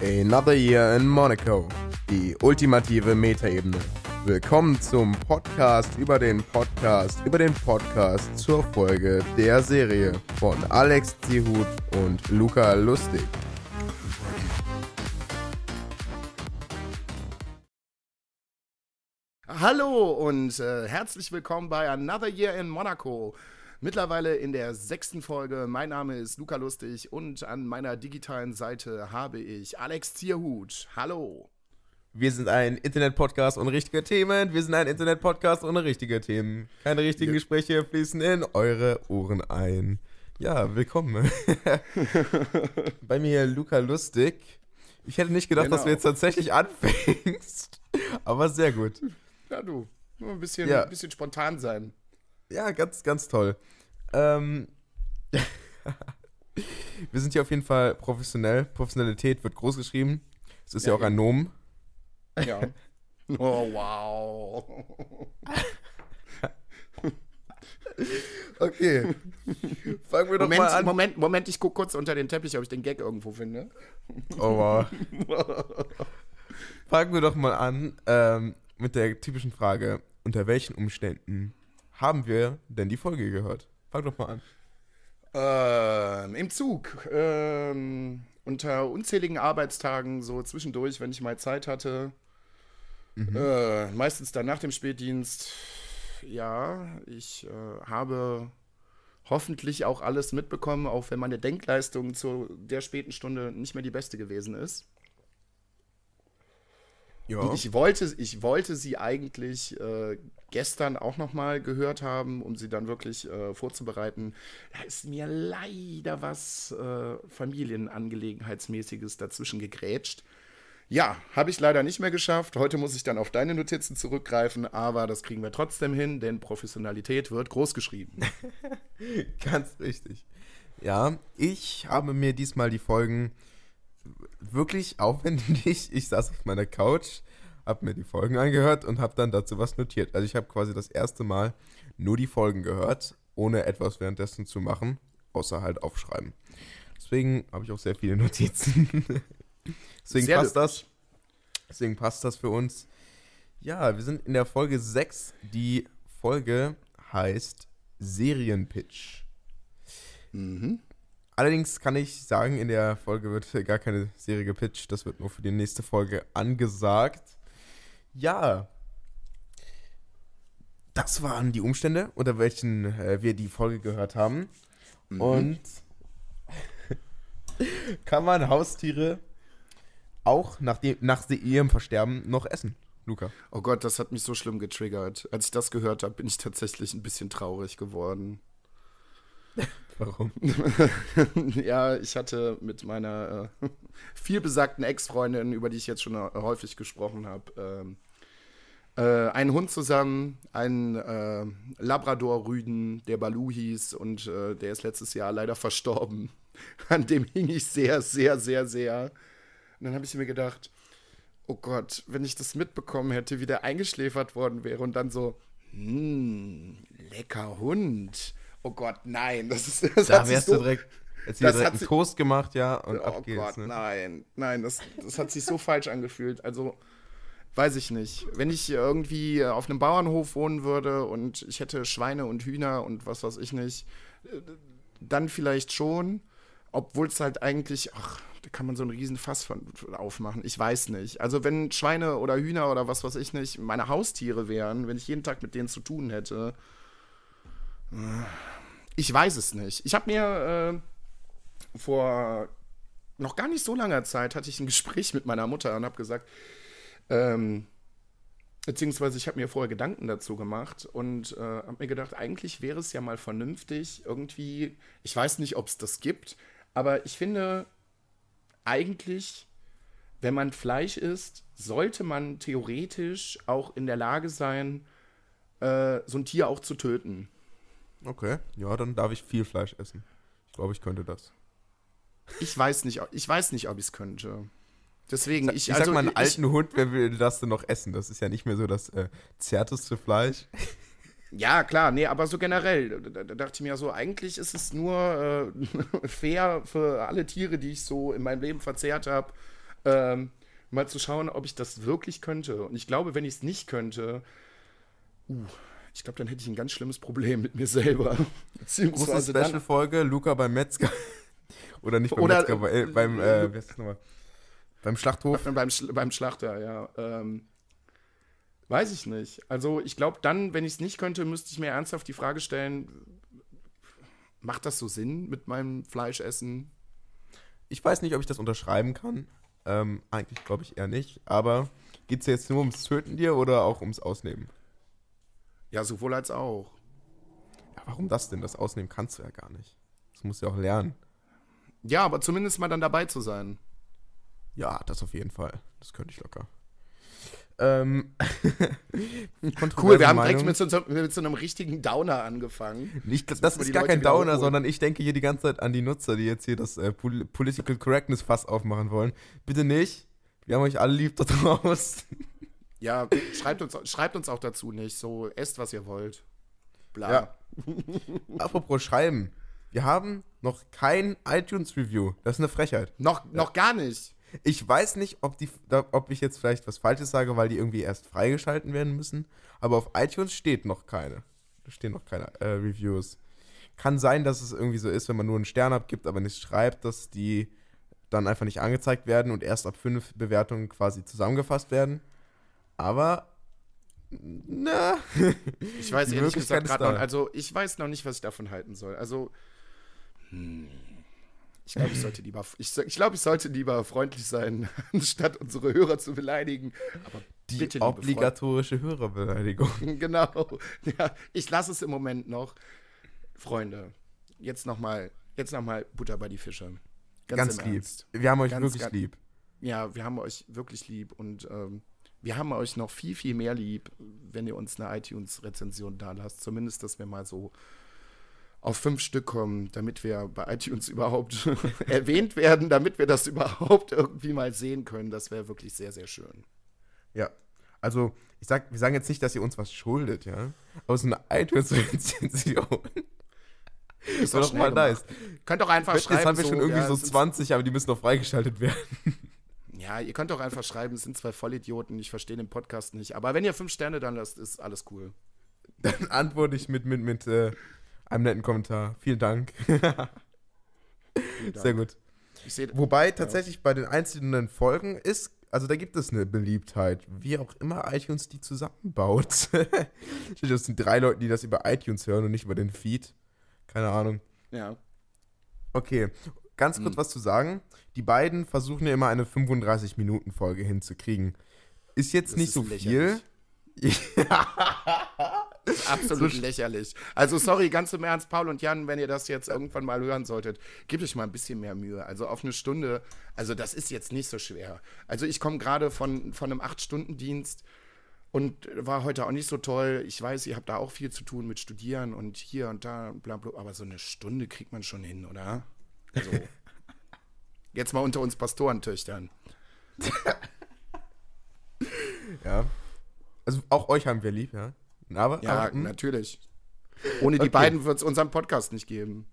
Another Year in Monaco. Die ultimative Metaebene. Willkommen zum Podcast über den Podcast über den Podcast zur Folge der Serie von Alex Zihut und Luca Lustig. Hallo und äh, herzlich willkommen bei Another Year in Monaco. Mittlerweile in der sechsten Folge. Mein Name ist Luca Lustig und an meiner digitalen Seite habe ich Alex Zierhut. Hallo. Wir sind ein Internet-Podcast ohne richtige Themen. Wir sind ein Internet-Podcast ohne richtige Themen. Keine richtigen ja. Gespräche fließen in eure Ohren ein. Ja, willkommen. Bei mir Luca Lustig. Ich hätte nicht gedacht, genau. dass du jetzt tatsächlich anfängst. Aber sehr gut. Ja, du. Nur ein bisschen, ja. ein bisschen spontan sein. Ja, ganz, ganz toll. Ähm, wir sind hier auf jeden Fall professionell. Professionalität wird groß geschrieben. Es ist ja, ja auch ein Nomen. Ja. Oh, wow. okay. Fangen wir doch Moment, mal an. Moment, Moment, ich gucke kurz unter den Teppich, ob ich den Gag irgendwo finde. Oh, wow. Fangen wir doch mal an ähm, mit der typischen Frage: Unter welchen Umständen haben wir denn die Folge gehört? Fang doch mal an. Ähm, Im Zug. Ähm, unter unzähligen Arbeitstagen, so zwischendurch, wenn ich mal Zeit hatte. Mhm. Äh, meistens dann nach dem Spätdienst. Ja, ich äh, habe hoffentlich auch alles mitbekommen, auch wenn meine Denkleistung zu der späten Stunde nicht mehr die beste gewesen ist. Ja. Und ich wollte, ich wollte sie eigentlich äh, gestern auch nochmal gehört haben, um sie dann wirklich äh, vorzubereiten. Da ist mir leider was äh, Familienangelegenheitsmäßiges dazwischen gegrätscht. Ja, habe ich leider nicht mehr geschafft. Heute muss ich dann auf deine Notizen zurückgreifen, aber das kriegen wir trotzdem hin, denn Professionalität wird groß geschrieben. Ganz richtig. Ja, ich habe mir diesmal die Folgen wirklich aufwendig. Ich saß auf meiner Couch, habe mir die Folgen angehört und habe dann dazu was notiert. Also ich habe quasi das erste Mal nur die Folgen gehört, ohne etwas währenddessen zu machen, außer halt aufschreiben. Deswegen habe ich auch sehr viele Notizen. Deswegen sehr passt das. Deswegen passt das für uns. Ja, wir sind in der Folge 6. Die Folge heißt Serienpitch. Mhm. Allerdings kann ich sagen, in der Folge wird gar keine Serie gepitcht. Das wird nur für die nächste Folge angesagt. Ja. Das waren die Umstände, unter welchen äh, wir die Folge gehört haben. Mhm. Und kann man Haustiere auch nach, dem, nach ihrem Versterben noch essen? Luca. Oh Gott, das hat mich so schlimm getriggert. Als ich das gehört habe, bin ich tatsächlich ein bisschen traurig geworden. Warum? ja, ich hatte mit meiner äh, vielbesagten Ex-Freundin, über die ich jetzt schon häufig gesprochen habe, ähm, äh, einen Hund zusammen, einen äh, Labrador-Rüden, der Balu hieß und äh, der ist letztes Jahr leider verstorben. An dem hing ich sehr, sehr, sehr, sehr. Und dann habe ich mir gedacht, oh Gott, wenn ich das mitbekommen hätte, wie der eingeschläfert worden wäre und dann so, hm, lecker Hund oh Gott, nein. Das ist, das da wärst so, du direkt, jetzt das direkt einen Toast gemacht, ja, und oh ab geht's. Gott, ne? nein, nein, das, das hat sich so falsch angefühlt. Also, weiß ich nicht. Wenn ich irgendwie auf einem Bauernhof wohnen würde und ich hätte Schweine und Hühner und was weiß ich nicht, dann vielleicht schon. Obwohl es halt eigentlich, ach, da kann man so einen riesen Fass von, aufmachen. Ich weiß nicht. Also wenn Schweine oder Hühner oder was weiß ich nicht meine Haustiere wären, wenn ich jeden Tag mit denen zu tun hätte, ich weiß es nicht. Ich habe mir äh, vor noch gar nicht so langer Zeit hatte ich ein Gespräch mit meiner Mutter und habe gesagt, ähm, beziehungsweise ich habe mir vorher Gedanken dazu gemacht und äh, habe mir gedacht, eigentlich wäre es ja mal vernünftig, irgendwie, ich weiß nicht, ob es das gibt, aber ich finde, eigentlich, wenn man Fleisch isst, sollte man theoretisch auch in der Lage sein, äh, so ein Tier auch zu töten. Okay, ja, dann darf ich viel Fleisch essen. Ich glaube, ich könnte das. Ich weiß nicht, ich weiß nicht, ob ich es könnte. Deswegen, ich, ich also, sag mal, einen ich, alten Hund, wer will das denn noch essen? Das ist ja nicht mehr so das äh, zärteste Fleisch. Ja, klar, nee, aber so generell, da, da dachte ich mir so, eigentlich ist es nur äh, fair für alle Tiere, die ich so in meinem Leben verzehrt habe, ähm, mal zu schauen, ob ich das wirklich könnte. Und ich glaube, wenn ich es nicht könnte, uh, ich glaube, dann hätte ich ein ganz schlimmes Problem mit mir selber. Große Special-Folge, Luca beim Metzger. Oder nicht beim Oder- Metzger, bei, äh, beim, äh, wie heißt das nochmal? Beim Schlachthof. beim, beim Schlachter, ja. Ähm, weiß ich nicht. Also ich glaube, dann, wenn ich es nicht könnte, müsste ich mir ernsthaft die Frage stellen, macht das so Sinn mit meinem Fleischessen? Ich weiß nicht, ob ich das unterschreiben kann. Ähm, eigentlich glaube ich eher nicht. Aber geht es jetzt nur ums Töten dir oder auch ums Ausnehmen? Ja, sowohl als auch. Ja, warum das denn? Das Ausnehmen kannst du ja gar nicht. Das musst du ja auch lernen. Ja, aber zumindest mal dann dabei zu sein. Ja, das auf jeden Fall. Das könnte ich locker. Ähm, Cool, wir haben Meinung. direkt mit so, mit so einem richtigen Downer angefangen. Nicht, das, wir ist gar Leute kein Downer, sondern ich denke hier die ganze Zeit an die Nutzer, die jetzt hier das äh, Pol Political Correctness Fass aufmachen wollen. Bitte nicht. Wir haben euch alle lieb da draußen. Ja, schreibt uns, schreibt uns auch dazu nicht. So, esst, was ihr wollt. Bla. Ja. Apropos schreiben. Wir haben noch kein iTunes-Review. Das ist eine Frechheit. Noch, noch gar nicht. Ich weiß nicht, ob, die, ob ich jetzt vielleicht was Falsches sage, weil die irgendwie erst freigeschalten werden müssen. Aber auf iTunes steht noch keine. Da stehen noch keine äh, Reviews. Kann sein, dass es irgendwie so ist, wenn man nur einen Stern abgibt, aber nicht schreibt, dass die dann einfach nicht angezeigt werden und erst ab fünf Bewertungen quasi zusammengefasst werden. Aber, na, Ich weiß ehrlich gesagt gerade noch, also ich weiß noch nicht, was ich davon halten soll. Also, hm, ich glaube, ich sollte lieber, ich, ich glaube, ich sollte lieber freundlich sein, anstatt unsere Hörer zu beleidigen. Aber die bitte, obligatorische Hörerbeleidigung. Freunde, genau. Ja, ich lasse es im Moment noch. Freunde, jetzt noch mal, jetzt noch mal Butter bei die Fische. Ganz, im lieb. Ernst. Wir haben euch Ganz, wirklich ganz- lieb. Ja, wir haben euch wirklich lieb und ähm, wir haben euch noch viel, viel mehr lieb, wenn ihr uns eine iTunes-Rezension da lasst. Zumindest, dass wir mal so auf fünf Stück kommen, damit wir bei iTunes überhaupt erwähnt werden, damit wir das überhaupt irgendwie mal sehen können. Das wäre wirklich sehr, sehr schön. Ja. Also, ich sag, wir sagen jetzt nicht, dass ihr uns was schuldet, ja. Aber so eine iTunes-Rezension Ist doch mal nice. Könnt doch einfach Jetzt schreiben. haben wir schon irgendwie ja, so es sind- 20, aber die müssen noch freigeschaltet werden. Ja, ihr könnt doch einfach schreiben, es sind zwei Vollidioten, ich verstehe den Podcast nicht. Aber wenn ihr fünf Sterne dann lasst, ist alles cool. Dann antworte ich mit, mit, mit äh, einem netten Kommentar. Vielen Dank. Vielen Sehr gut. Sehe, Wobei tatsächlich bei den einzelnen Folgen ist, also da gibt es eine Beliebtheit, wie auch immer iTunes die zusammenbaut. Das sind drei Leute, die das über iTunes hören und nicht über den Feed. Keine Ahnung. ja. Okay, ganz kurz Mhm. was zu sagen. Die beiden versuchen ja immer eine 35-Minuten-Folge hinzukriegen. Ist jetzt Das nicht ist so lächerlich. viel. Absolut So lächerlich. Also sorry, ganz im Ernst, Paul und Jan, wenn ihr das jetzt irgendwann mal hören solltet, gebt euch mal ein bisschen mehr Mühe. Also auf eine Stunde, also das ist jetzt nicht so schwer. Also ich komme gerade von, von einem 8-Stunden-Dienst und war heute auch nicht so toll. Ich weiß, ihr habt da auch viel zu tun mit Studieren und hier und da, bla bla, aber so eine Stunde kriegt man schon hin, oder? Also, jetzt mal unter uns Pastorentöchtern. Ja. Also auch euch haben wir lieb, ja. Aber, Ja, aber, hm, natürlich. Ohne die Okay. beiden wird es unseren Podcast nicht geben.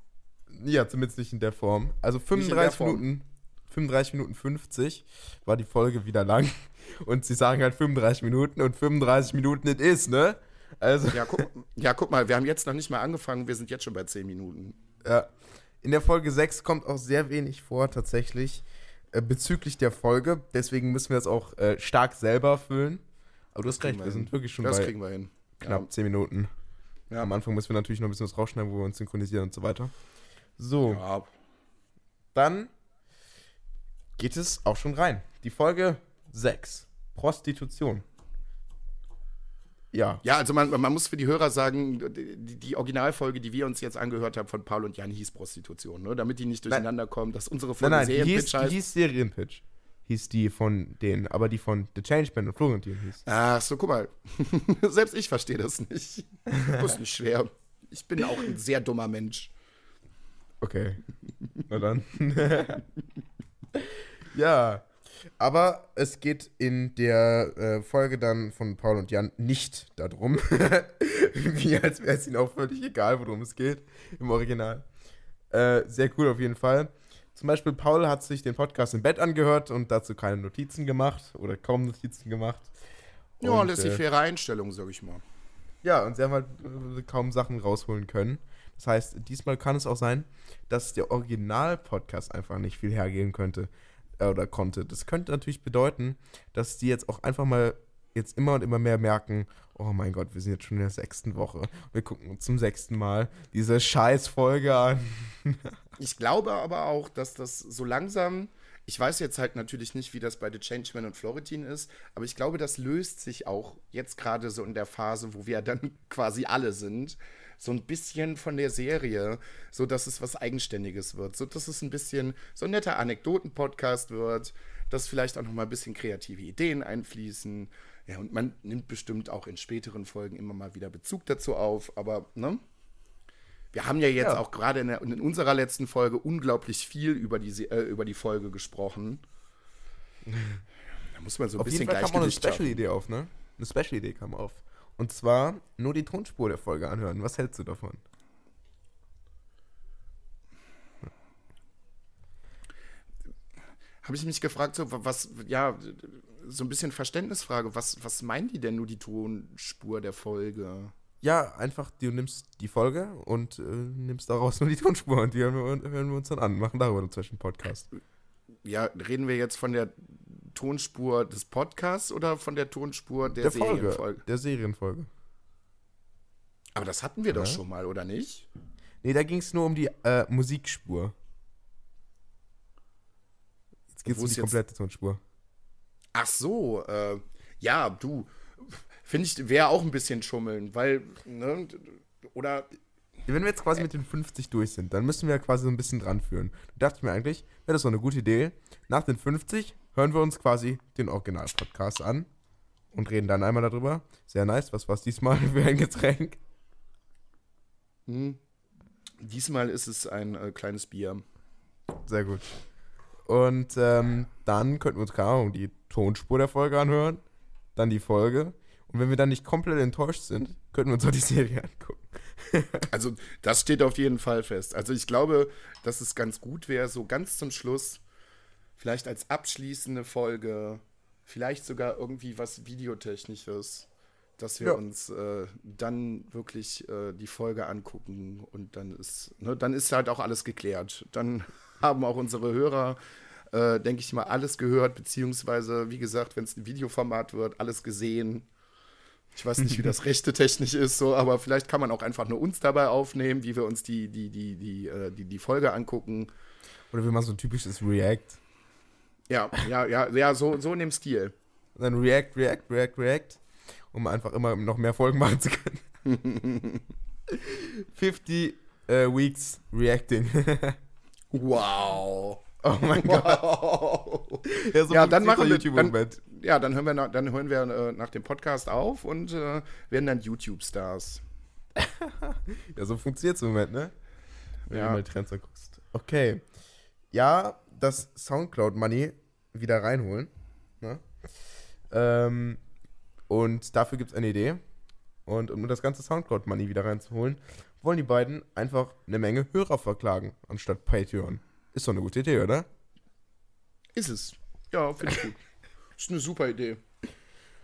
ja, zumindest nicht in der Form. Also in der 35 Form. Minuten, 35 Minuten 50 war die Folge wieder lang. Und sie sagen halt 35 Minuten und 35 Minuten it is, ne? Also, Ja guck, ja, guck mal, wir haben jetzt noch nicht mal angefangen, wir sind jetzt schon bei 10 Minuten. Ja. In der Folge 6 kommt auch sehr wenig vor, tatsächlich, äh, bezüglich der Folge. Deswegen müssen wir das auch äh, stark selber füllen. Aber du hast recht, wir wir sind wirklich schon Das bei kriegen wir hin. knapp 10 Minuten. Ja. Am Anfang müssen wir natürlich noch ein bisschen was rausschneiden, wo wir uns synchronisieren und so weiter. So, Ja. dann geht es auch schon rein. Die Folge 6. Prostitution. Ja. ja, also man, man muss für die Hörer sagen, die, die Originalfolge, die wir uns jetzt angehört haben von Paul und Jan, hieß Prostitution, ne? damit die nicht durcheinander kommen, dass unsere Nein, Folge nein, die hieß, Serienpitch die heißt. hieß Serienpitch. Hieß die von denen, aber die von The Changeman und Florentin hieß. Ach so, guck mal. Selbst ich verstehe das nicht. Das ist nicht schwer. Ich bin auch ein sehr dummer Mensch. Okay. Na dann. ja. Aber es geht in der äh, Folge dann von Paul und Jan nicht darum. Wie als wäre es ihnen auch völlig egal, worum es geht im Original. Äh, sehr cool auf jeden Fall. Zum Beispiel, Paul hat sich den Podcast im Bett angehört und dazu keine Notizen gemacht oder kaum Notizen gemacht. Ja, Und, das ist die faire Einstellung, sag ich mal. Ja, und sie haben halt äh, kaum Sachen rausholen können. Das heißt, diesmal kann es auch sein, dass der Original-Podcast einfach nicht viel hergehen könnte äh, oder konnte. Das könnte natürlich bedeuten, dass die jetzt auch einfach mal jetzt immer und immer mehr merken, oh mein Gott, wir sind jetzt schon in der sechsten Woche. Wir gucken uns zum sechsten Mal diese Scheiß-Folge an. Ich glaube aber auch, dass das so langsam, ich weiß jetzt halt natürlich nicht, wie das bei The Changeman und Florentin ist, aber ich glaube, das löst sich auch jetzt gerade so in der Phase, wo wir dann quasi alle sind, so ein bisschen von der Serie, so dass es was Eigenständiges wird, so dass es ein bisschen so ein netter Anekdoten-Podcast wird, dass vielleicht auch noch mal ein bisschen kreative Ideen einfließen. Ja, und man nimmt bestimmt auch in späteren Folgen immer mal wieder Bezug dazu auf, aber ne? Wir haben ja jetzt Ja. auch gerade in, in unserer letzten Folge unglaublich viel über die, äh, über die Folge gesprochen. Da muss man so ein Auf bisschen jeden Fall kam auch eine. Special-Idee auf, ne? Eine Special-Idee kam auf. Und zwar nur die Tonspur der Folge anhören. Was hältst du davon? Habe ich mich gefragt, so was, ja, so ein bisschen Verständnisfrage, was, was meinen die denn nur die Tonspur der Folge? Ja, einfach, du nimmst die Folge und äh, nimmst daraus nur die Tonspur und die hören wir, hören wir uns dann an, machen darüber dazwischen Podcast. Ja, reden wir jetzt von der Tonspur des Podcasts oder von der Tonspur der, Der Folge, Serienfolge? der Serienfolge. Aber das hatten wir doch Ja. schon mal, oder nicht? Nee, da ging es nur um die äh, Musikspur. Jetzt geht es um die jetzt- komplette Tonspur. Ach so, äh, ja, du, finde ich, wäre auch ein bisschen schummeln, weil, ne, oder Wenn wir jetzt quasi mit den 50 durch sind, dann müssen wir quasi so ein bisschen dran führen. Da dachte ich mir eigentlich, wäre das so eine gute Idee. Nach den 50 hören wir uns quasi den Original-Podcast an und reden dann einmal darüber. Sehr nice. Was war es diesmal für ein Getränk? hm, diesmal ist es ein äh, kleines Bier. Sehr gut. Und ähm, dann könnten wir uns, keine Ahnung, die Tonspur der Folge anhören, dann die Folge. Und wenn wir dann nicht komplett enttäuscht sind, könnten wir uns auch die Serie angucken. Also, das steht auf jeden Fall fest. Also, ich glaube, dass es ganz gut wäre, so ganz zum Schluss, vielleicht als abschließende Folge, vielleicht sogar irgendwie was Videotechnisches, dass wir Ja. uns äh, dann wirklich äh, die Folge angucken und dann ist, ne, dann ist halt auch alles geklärt. Dann haben auch unsere Hörer, äh, denke ich mal, alles gehört, beziehungsweise, wie gesagt, wenn es ein Videoformat wird, alles gesehen. Ich weiß nicht, wie das rechte technisch ist, so, aber vielleicht kann man auch einfach nur uns dabei aufnehmen, wie wir uns die, die, die, die, äh, die, die Folge angucken. Oder wir machen so ein typisches React. Ja, ja, ja, ja, so, so in dem Stil. Und dann React, React, React, React, um einfach immer noch mehr Folgen machen zu können. 50 äh, Weeks Reacting. Wow. oh mein Gott. wow. Ja, so Ja, dann machen wir- YouTube-Moment. Ja, dann hören wir, nach, dann hören wir äh, nach dem Podcast auf und äh, werden dann YouTube-Stars. Ja, so funktioniert es im Moment, ne? Wenn Ja. du mal Trends anguckst. Okay. Ja, das Soundcloud-Money wieder reinholen. Ne? Ähm, und dafür gibt es eine Idee. Und um das ganze Soundcloud-Money wieder reinzuholen, wollen die beiden einfach eine Menge Hörer verklagen, anstatt Patreon. Ist doch eine gute Idee, oder? Ist es. Ja, finde ich gut. Ist eine super Idee.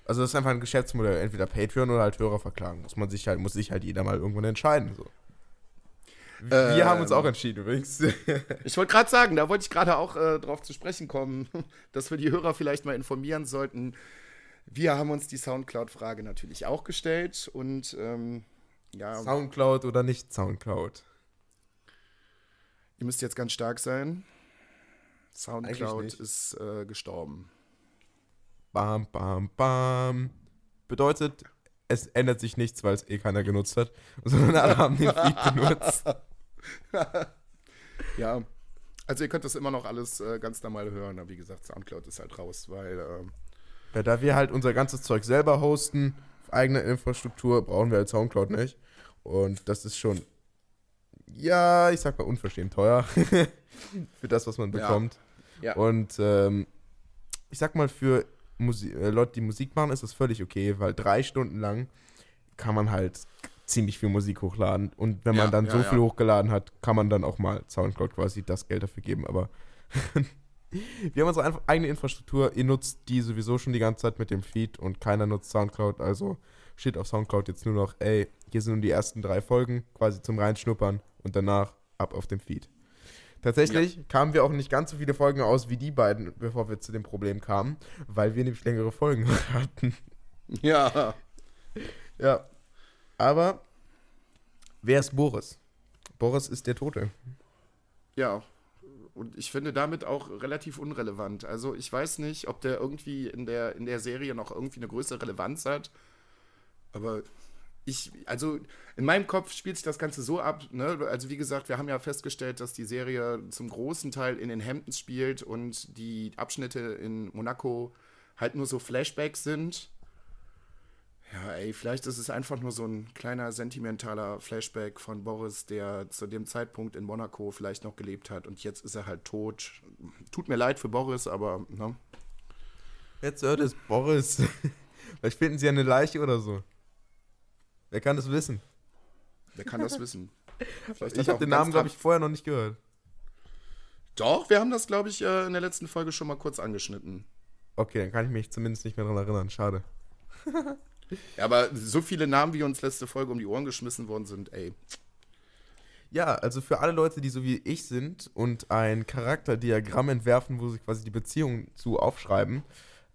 Also das ist einfach ein Geschäftsmodell, entweder Patreon oder halt Hörer verklagen. Muss man sich halt, muss sich halt jeder mal irgendwann entscheiden. So. Wir Ähm. haben uns auch entschieden übrigens. Ich wollte gerade sagen, da wollte ich gerade auch äh, drauf zu sprechen kommen, dass wir die Hörer vielleicht mal informieren sollten. Wir haben uns die Soundcloud-Frage natürlich auch gestellt und ähm, ja, Soundcloud oder nicht Soundcloud? ihr müsst jetzt ganz stark sein. Soundcloud ist äh, gestorben. Bam, bam, bam. Bedeutet, es ändert sich nichts, weil es eh keiner genutzt hat, sondern alle haben den Feed benutzt. Ja, also ihr könnt das immer noch alles äh, ganz normal hören, aber wie gesagt, Soundcloud ist halt raus, weil ähm, Ja, da wir halt unser ganzes Zeug selber hosten, auf eigener Infrastruktur, brauchen wir halt Soundcloud nicht. Und das ist schon, ja, ich sag mal unverschämt teuer für das, was man Ja. bekommt. Ja. Und ähm, ich sag mal, für Musi äh, Leute, die Musik machen, ist das völlig okay, weil drei Stunden lang kann man halt ziemlich viel Musik hochladen. Und wenn man Ja, dann ja, so ja. viel hochgeladen hat, kann man dann auch mal Soundcloud quasi das Geld dafür geben. Aber wir haben unsere eigene Infrastruktur. Ihr nutzt die sowieso schon die ganze Zeit mit dem Feed und keiner nutzt Soundcloud. Also steht auf Soundcloud jetzt nur noch, ey, hier sind nun die ersten drei Folgen quasi zum Reinschnuppern und danach ab auf dem Feed. Tatsächlich kamen wir auch nicht ganz so viele Folgen aus wie die beiden, bevor wir zu dem Problem kamen, weil wir nämlich längere Folgen hatten. Ja. Ja. Aber wer ist Boris? Boris ist der Tote. Ja. Und ich finde damit auch relativ unrelevant. Also ich weiß nicht, ob der irgendwie in der, in der Serie noch irgendwie eine größere Relevanz hat. Aber ich, also in meinem Kopf spielt sich das Ganze so ab, ne? Also wie gesagt, wir haben ja festgestellt, dass die Serie zum großen Teil in den Hamptons spielt und die Abschnitte in Monaco halt nur so Flashbacks sind. Ja, ey, vielleicht ist es einfach nur so ein kleiner sentimentaler Flashback von Boris, der zu dem Zeitpunkt in Monaco vielleicht noch gelebt hat und jetzt ist er halt tot. Tut mir leid für Boris, aber ne? Jetzt hört es Boris. Vielleicht finden sie eine Leiche oder so. Wer kann das wissen? Wer kann das wissen? Vielleicht Ich habe den Namen, glaube ich, vorher noch nicht gehört. Doch, wir haben das, glaube ich, äh, in der letzten Folge schon mal kurz angeschnitten. Okay, dann kann ich mich zumindest nicht mehr daran erinnern. Schade. Ja, aber so viele Namen, wie uns letzte Folge um die Ohren geschmissen worden sind, ey. Ja, also für alle Leute, die so wie ich sind und ein Charakterdiagramm entwerfen, wo sie quasi die Beziehung zu aufschreiben.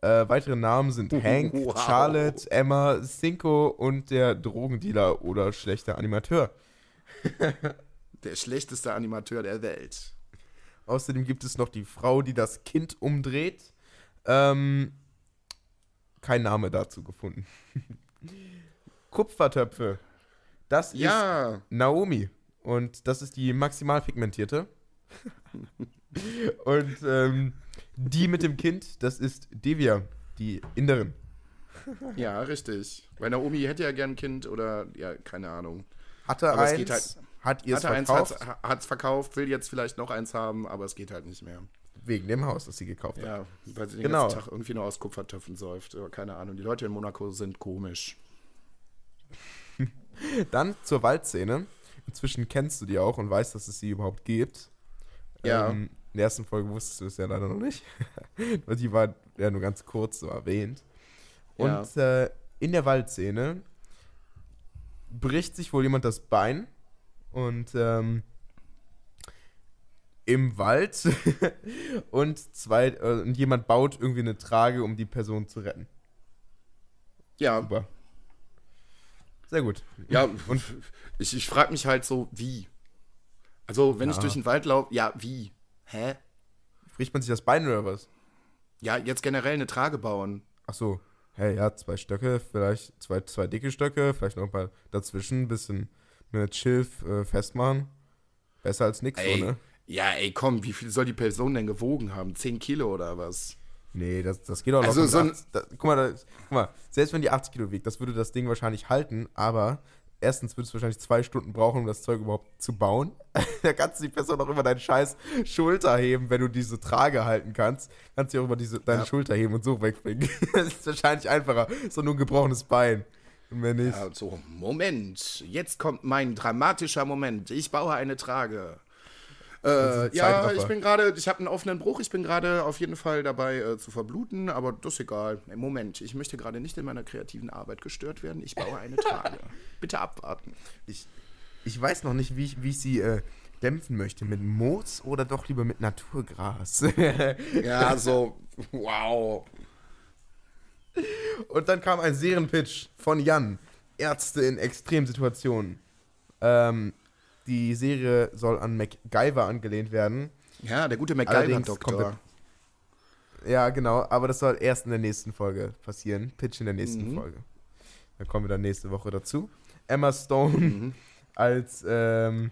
Äh, weitere Namen sind Hank, Wow. Charlotte, Emma, Cinco und der Drogendealer oder schlechter Animateur. Der schlechteste Animateur der Welt. Außerdem gibt es noch die Frau, die das Kind umdreht. Ähm, kein Name dazu gefunden. Kupfertöpfe. Das ist Ja, Naomi. Und das ist die maximal pigmentierte. Und ähm, die mit dem Kind, das ist Devia, die Inderin. ja, richtig. Weil Naomi hätte ja gern ein Kind oder, ja, keine Ahnung. Hatte Aber es eins, geht halt- hat ihr es eins, verkauft, hat es verkauft, will jetzt vielleicht noch eins haben, aber es geht halt nicht mehr. Wegen dem Haus, das sie gekauft hat. Ja, weil sie den Genau. ganzen Tag irgendwie nur aus Kupfertöpfen säuft. Ja, keine Ahnung. Die Leute in Monaco sind komisch. Dann zur Waldszene. Inzwischen kennst du die auch und weißt, dass es sie überhaupt gibt. Ja. Ähm, in der ersten Folge wusstest du es ja leider noch nicht. Weil die war ja nur ganz kurz so erwähnt. Ja. Und äh, in der Waldszene bricht sich wohl jemand das Bein und ähm, im Wald und zwei äh, und jemand baut irgendwie eine Trage, um die Person zu retten. Ja, Super. Sehr gut. ja. Und ich, ich frage mich halt so, wie? Also, wenn ich Ja. durch den Wald laufe, ja, wie? Hä? Bricht man sich das Bein oder was? Ja, jetzt generell eine Trage bauen. Ach so. Hey, ja, zwei Stöcke, vielleicht zwei, zwei dicke Stöcke, vielleicht noch paar dazwischen, ein bisschen mit Schilf äh, festmachen. Besser als nix, Ey, so, ne? Ja, ey, komm, wie viel soll die Person denn gewogen haben? 10 Kilo oder was? Nee, das, das geht auch noch. Also mit so ein- 80 da, guck, mal, da, guck mal, selbst wenn die 80 Kilo wiegt, das würde das Ding wahrscheinlich halten, aber erstens würde es wahrscheinlich zwei Stunden brauchen, um das Zeug überhaupt zu bauen. da kannst du die Person auch über deine scheiß Schulter heben, wenn du diese Trage halten kannst. Kannst du auch über diese, deine Ja. Schulter heben und so wegbringen. das ist wahrscheinlich einfacher. So nur ein gebrochenes Bein. Und wenn nicht. Ja, so, Moment, jetzt kommt mein dramatischer Moment. Ich baue eine Trage. Äh, ja, ich bin gerade, ich habe einen offenen Bruch, ich bin gerade auf jeden Fall dabei äh, zu verbluten, aber das ist egal. Ey, Moment, ich möchte gerade nicht in meiner kreativen Arbeit gestört werden. Ich baue eine Trage. Bitte abwarten. Ich, ich weiß noch nicht, wie ich, wie ich sie äh, dämpfen möchte. Mit Moos oder doch lieber mit Naturgras? Ja, so, wow. Und dann kam ein Serienpitch von Jan. Ärzte in Extremsituationen. Ähm, die Serie soll an MacGyver angelehnt werden. Ja, der gute MacGyver-Doktor. Ja, genau, aber das soll erst in der nächsten Folge passieren. Pitch in der nächsten Mhm. Folge. Dann kommen wir dann nächste Woche dazu. Emma Stone Mhm. als, ähm,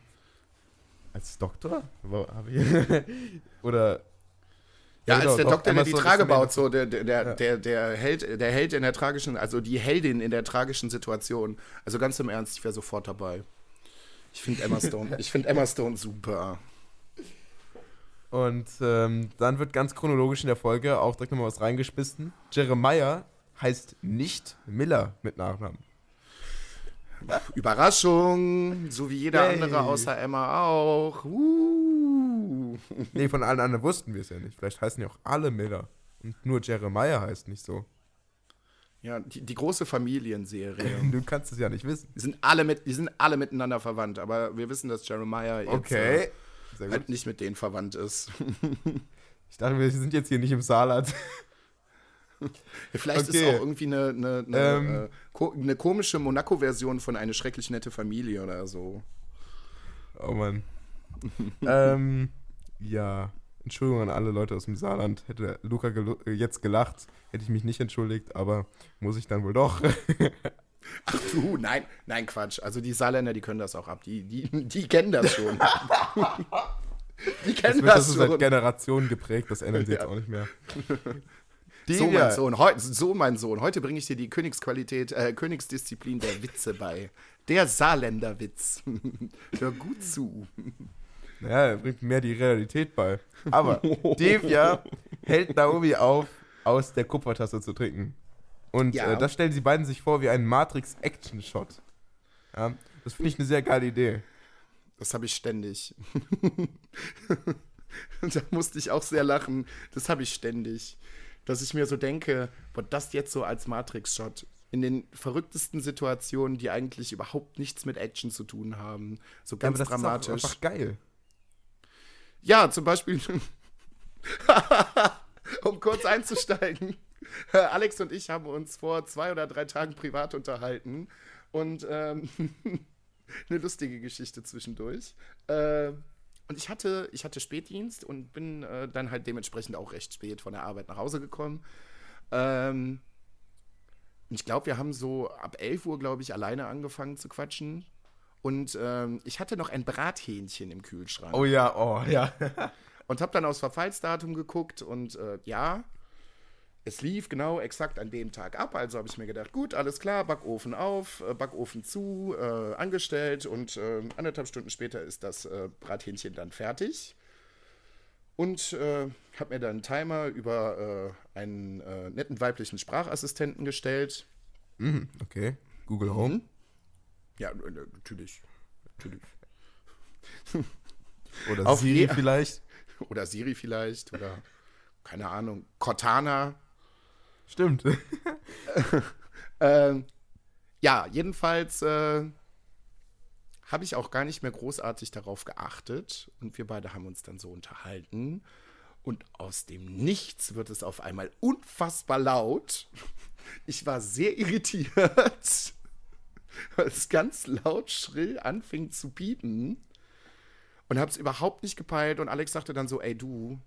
als Doktor? Wo hab ich- Oder. Ja, genau, als der doch, Doktor, Emma der die Stone Trage baut, so der, der, der, Ja. der, der, Held, der Held in der tragischen, also die Heldin in der tragischen Situation. Also ganz im Ernst, ich wäre sofort dabei. Ich finde Emma Stone, ich finde Emma Stone super. Und ähm, dann wird ganz chronologisch in der Folge auch direkt nochmal was reingespissen. Jeremiah heißt nicht Miller mit Nachnamen. Überraschung, so wie jeder Yay. andere außer Emma auch. Uh. Nee, von allen anderen wussten wir es ja nicht. Vielleicht heißen ja auch alle Miller. Und nur Jeremiah heißt nicht so. Ja, die, die große Familienserie. Du kannst es ja nicht wissen. Die sind, alle mit, die sind alle miteinander verwandt, aber wir wissen, dass Jeremiah jetzt Okay. äh, halt nicht mit denen verwandt ist. Ich dachte, wir sind jetzt hier nicht im Saarland. Vielleicht ist Okay. es auch irgendwie eine, eine, eine, Ähm. äh, ko eine komische Monaco-Version von eine schrecklich nette Familie oder so. Oh Mann. ähm, ja. Entschuldigung an alle Leute aus dem Saarland. Hätte Luca gelu- äh, jetzt gelacht, hätte ich mich nicht entschuldigt, aber muss ich dann wohl doch. Ach du, nein, nein, Quatsch. Also die Saarländer, die können das auch ab. Die, die, die kennen das schon. die Das kennen wird das, das so seit schon. Generationen geprägt, das ändern sie jetzt Ja. auch nicht mehr. So, Divya, mein Sohn, heu, so, mein Sohn, heute bringe ich dir die Königsqualität, äh, Königsdisziplin der Witze bei. Der Saarländerwitz. Hör gut zu. Ja, er bringt mehr die Realität bei. Aber Devia hält Naomi auf, aus der Kupfertasse zu trinken. Und Ja. äh, das stellen sie beiden sich vor wie einen Matrix-Action-Shot. Ja, das finde ich eine sehr geile Idee. Das habe ich ständig. da musste ich auch sehr lachen. Das habe ich ständig. Dass ich mir so denke, boah, das jetzt so als Matrix-Shot. In den verrücktesten Situationen, die eigentlich überhaupt nichts mit Action zu tun haben. So Ja, ganz aber das dramatisch. ist einfach geil. Ja, zum Beispiel, um kurz einzusteigen. Alex und ich haben uns vor zwei oder drei Tagen privat unterhalten und ähm, eine lustige Geschichte zwischendurch. Äh, und ich hatte, ich hatte Spätdienst und bin äh, dann halt dementsprechend auch recht spät von der Arbeit nach Hause gekommen. Ähm, und ich glaube, wir haben so ab 11 Uhr, glaube ich, alleine angefangen zu quatschen. Und ähm, ich hatte noch ein Brathähnchen im Kühlschrank. Oh ja, oh ja. Und habe dann aufs Verfallsdatum geguckt und äh, ja, es lief genau exakt an dem Tag ab. Also habe ich mir gedacht, gut, alles klar, Backofen auf, äh, Backofen zu, äh, angestellt und äh, anderthalb Stunden später ist das äh, Brathähnchen dann fertig. Und äh, habe mir dann einen Timer über einen netten weiblichen Sprachassistenten gestellt. Mhm, okay. Google Home. Ja, äh, natürlich. Natürlich. Oder Auf Siri vielleicht. Oder Siri vielleicht. Oder keine Ahnung, Cortana. Stimmt. Ähm, ja, jedenfalls äh, habe ich auch gar nicht mehr großartig darauf geachtet und wir beide haben uns dann so unterhalten und aus dem Nichts wird es auf einmal unfassbar laut. Ich war sehr irritiert, weil es ganz laut schrill anfing zu piepen und habe es überhaupt nicht gepeilt und Alex sagte dann so, ey du,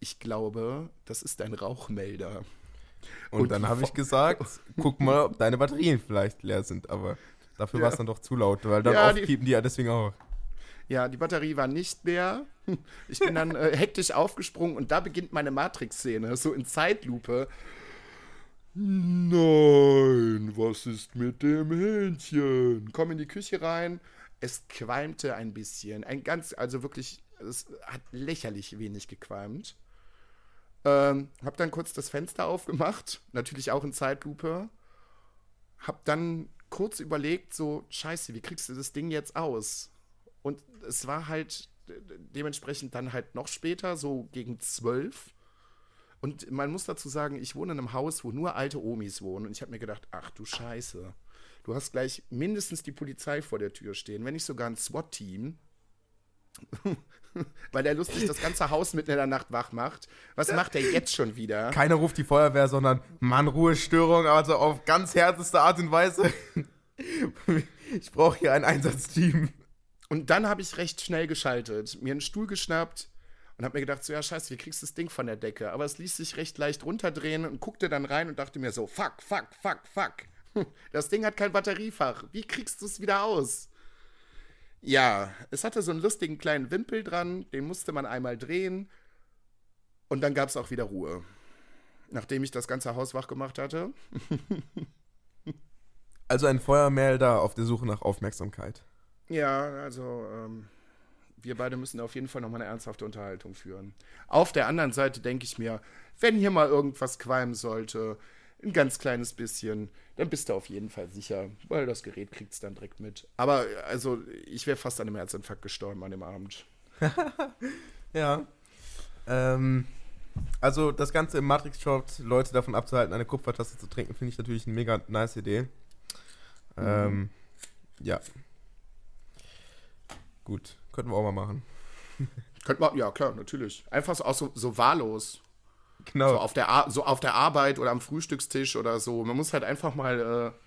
ich glaube, das ist dein Rauchmelder. Und, Und dann habe ich gesagt, guck mal, ob deine Batterien vielleicht leer sind. Aber dafür war es dann doch zu laut, weil dann Ja, oft die- piepen die ja deswegen auch. Ja, die Batterie war nicht mehr. Ich bin dann äh, hektisch aufgesprungen und da beginnt meine Matrix-Szene, so in Zeitlupe. Nein, was ist mit dem Hähnchen? Komm in die Küche rein. Es qualmte ein bisschen. Ein ganz, also wirklich, es hat lächerlich wenig gequalmt. Ähm, hab dann kurz das Fenster aufgemacht, natürlich auch in Zeitlupe. Hab dann kurz überlegt, so, scheiße, wie kriegst du das Ding jetzt aus? Und es war halt de- dementsprechend dann halt noch später, so gegen zwölf. Und man muss dazu sagen, ich wohne in einem Haus, wo nur alte Omis wohnen. Und ich habe mir gedacht, ach du Scheiße. Du hast gleich mindestens die Polizei vor der Tür stehen, wenn nicht sogar ein SWAT-Team. Weil der lustig das ganze Haus mitten in der Nacht wach macht. Was macht er jetzt schon wieder? Keiner ruft die Feuerwehr, sondern Mann, Ruhestörung, also auf ganz härteste Art und Weise. Ich brauche hier ein Einsatzteam. Und dann habe ich recht schnell geschaltet, mir einen Stuhl geschnappt und habe mir gedacht, so ja, scheiße, wie kriegst du das Ding von der Decke? Aber es ließ sich recht leicht runterdrehen und guckte dann rein und dachte mir so, fuck, fuck, fuck, fuck. Das Ding hat kein Batteriefach. Wie kriegst du es wieder aus? Ja, es hatte so einen lustigen kleinen Wimpel dran, den musste man einmal drehen und dann gab es auch wieder Ruhe. Nachdem ich das ganze Haus wach gemacht hatte. Also ein Feuermelder auf der Suche nach Aufmerksamkeit. Ja, also, ähm, wir beide müssen auf jeden Fall nochmal eine ernsthafte Unterhaltung führen. Auf der anderen Seite denke ich mir, wenn hier mal irgendwas qualmen sollte, ein ganz kleines bisschen, dann bist du auf jeden Fall sicher, weil das Gerät kriegt es dann direkt mit. Aber also, ich wäre fast an einem Herzinfarkt gestorben an dem Abend. ja. Ähm, also das Ganze im Matrix-Shot, Leute davon abzuhalten, eine Kupfertasse zu trinken, finde ich natürlich eine mega nice Idee. Mhm. Ähm, ja. Gut, könnten wir auch mal machen. Könnten wir, ja klar, natürlich. Einfach so, auch so, so wahllos. Genau. So auf, der so auf der Arbeit oder am Frühstückstisch oder so. Man muss halt einfach mal äh,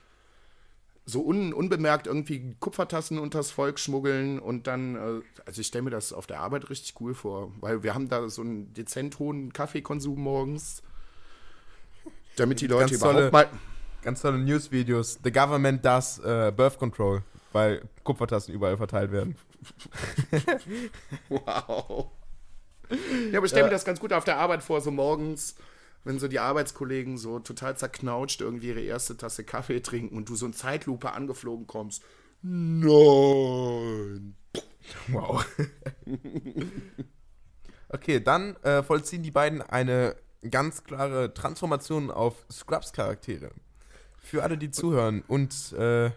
so un unbemerkt irgendwie Kupfertassen unters Volk schmuggeln und dann, äh, also ich stelle mir das auf der Arbeit richtig cool vor, weil wir haben da so einen dezent hohen Kaffeekonsum morgens, damit die Leute ganz überhaupt tolle, mal... Ganz tolle Newsvideos. The government does uh, birth control, weil Kupfertassen überall verteilt werden. wow. Ja, aber ich stelle mir das ganz gut auf der Arbeit vor, so morgens wenn so die Arbeitskollegen so total zerknautscht irgendwie ihre erste Tasse Kaffee trinken und du so in Zeitlupe angeflogen kommst. Nein. Wow. okay, dann äh, vollziehen die beiden eine ganz klare Transformation auf Scrubs-Charaktere. Für alle, die zuhören und äh,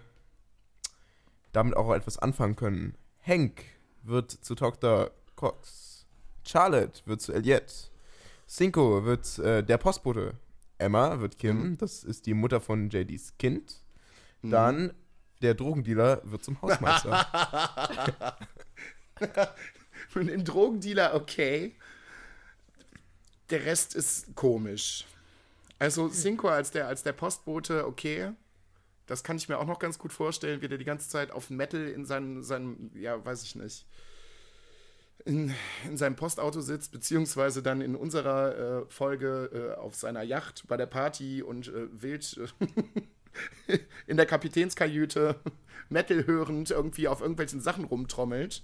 damit auch etwas anfangen können. Hank wird zu Dr. Cox. Charlotte wird zu Elliot. Cinco wird äh, der Postbote. Emma wird Kim, mhm. das ist die Mutter von JDs Kind. Mhm. Dann der Drogendealer wird zum Hausmeister. Und im Drogendealer, okay. Der Rest ist komisch. Also Cinco als der, als der Postbote, okay. Das kann ich mir auch noch ganz gut vorstellen, wie der die ganze Zeit auf Metal in seinem, seinem ja, weiß ich nicht, in, in seinem Postauto sitzt, beziehungsweise dann in unserer äh, Folge äh, auf seiner Yacht bei der Party und äh, wild äh, in der Kapitänskajüte Metal hörend irgendwie auf irgendwelchen Sachen rumtrommelt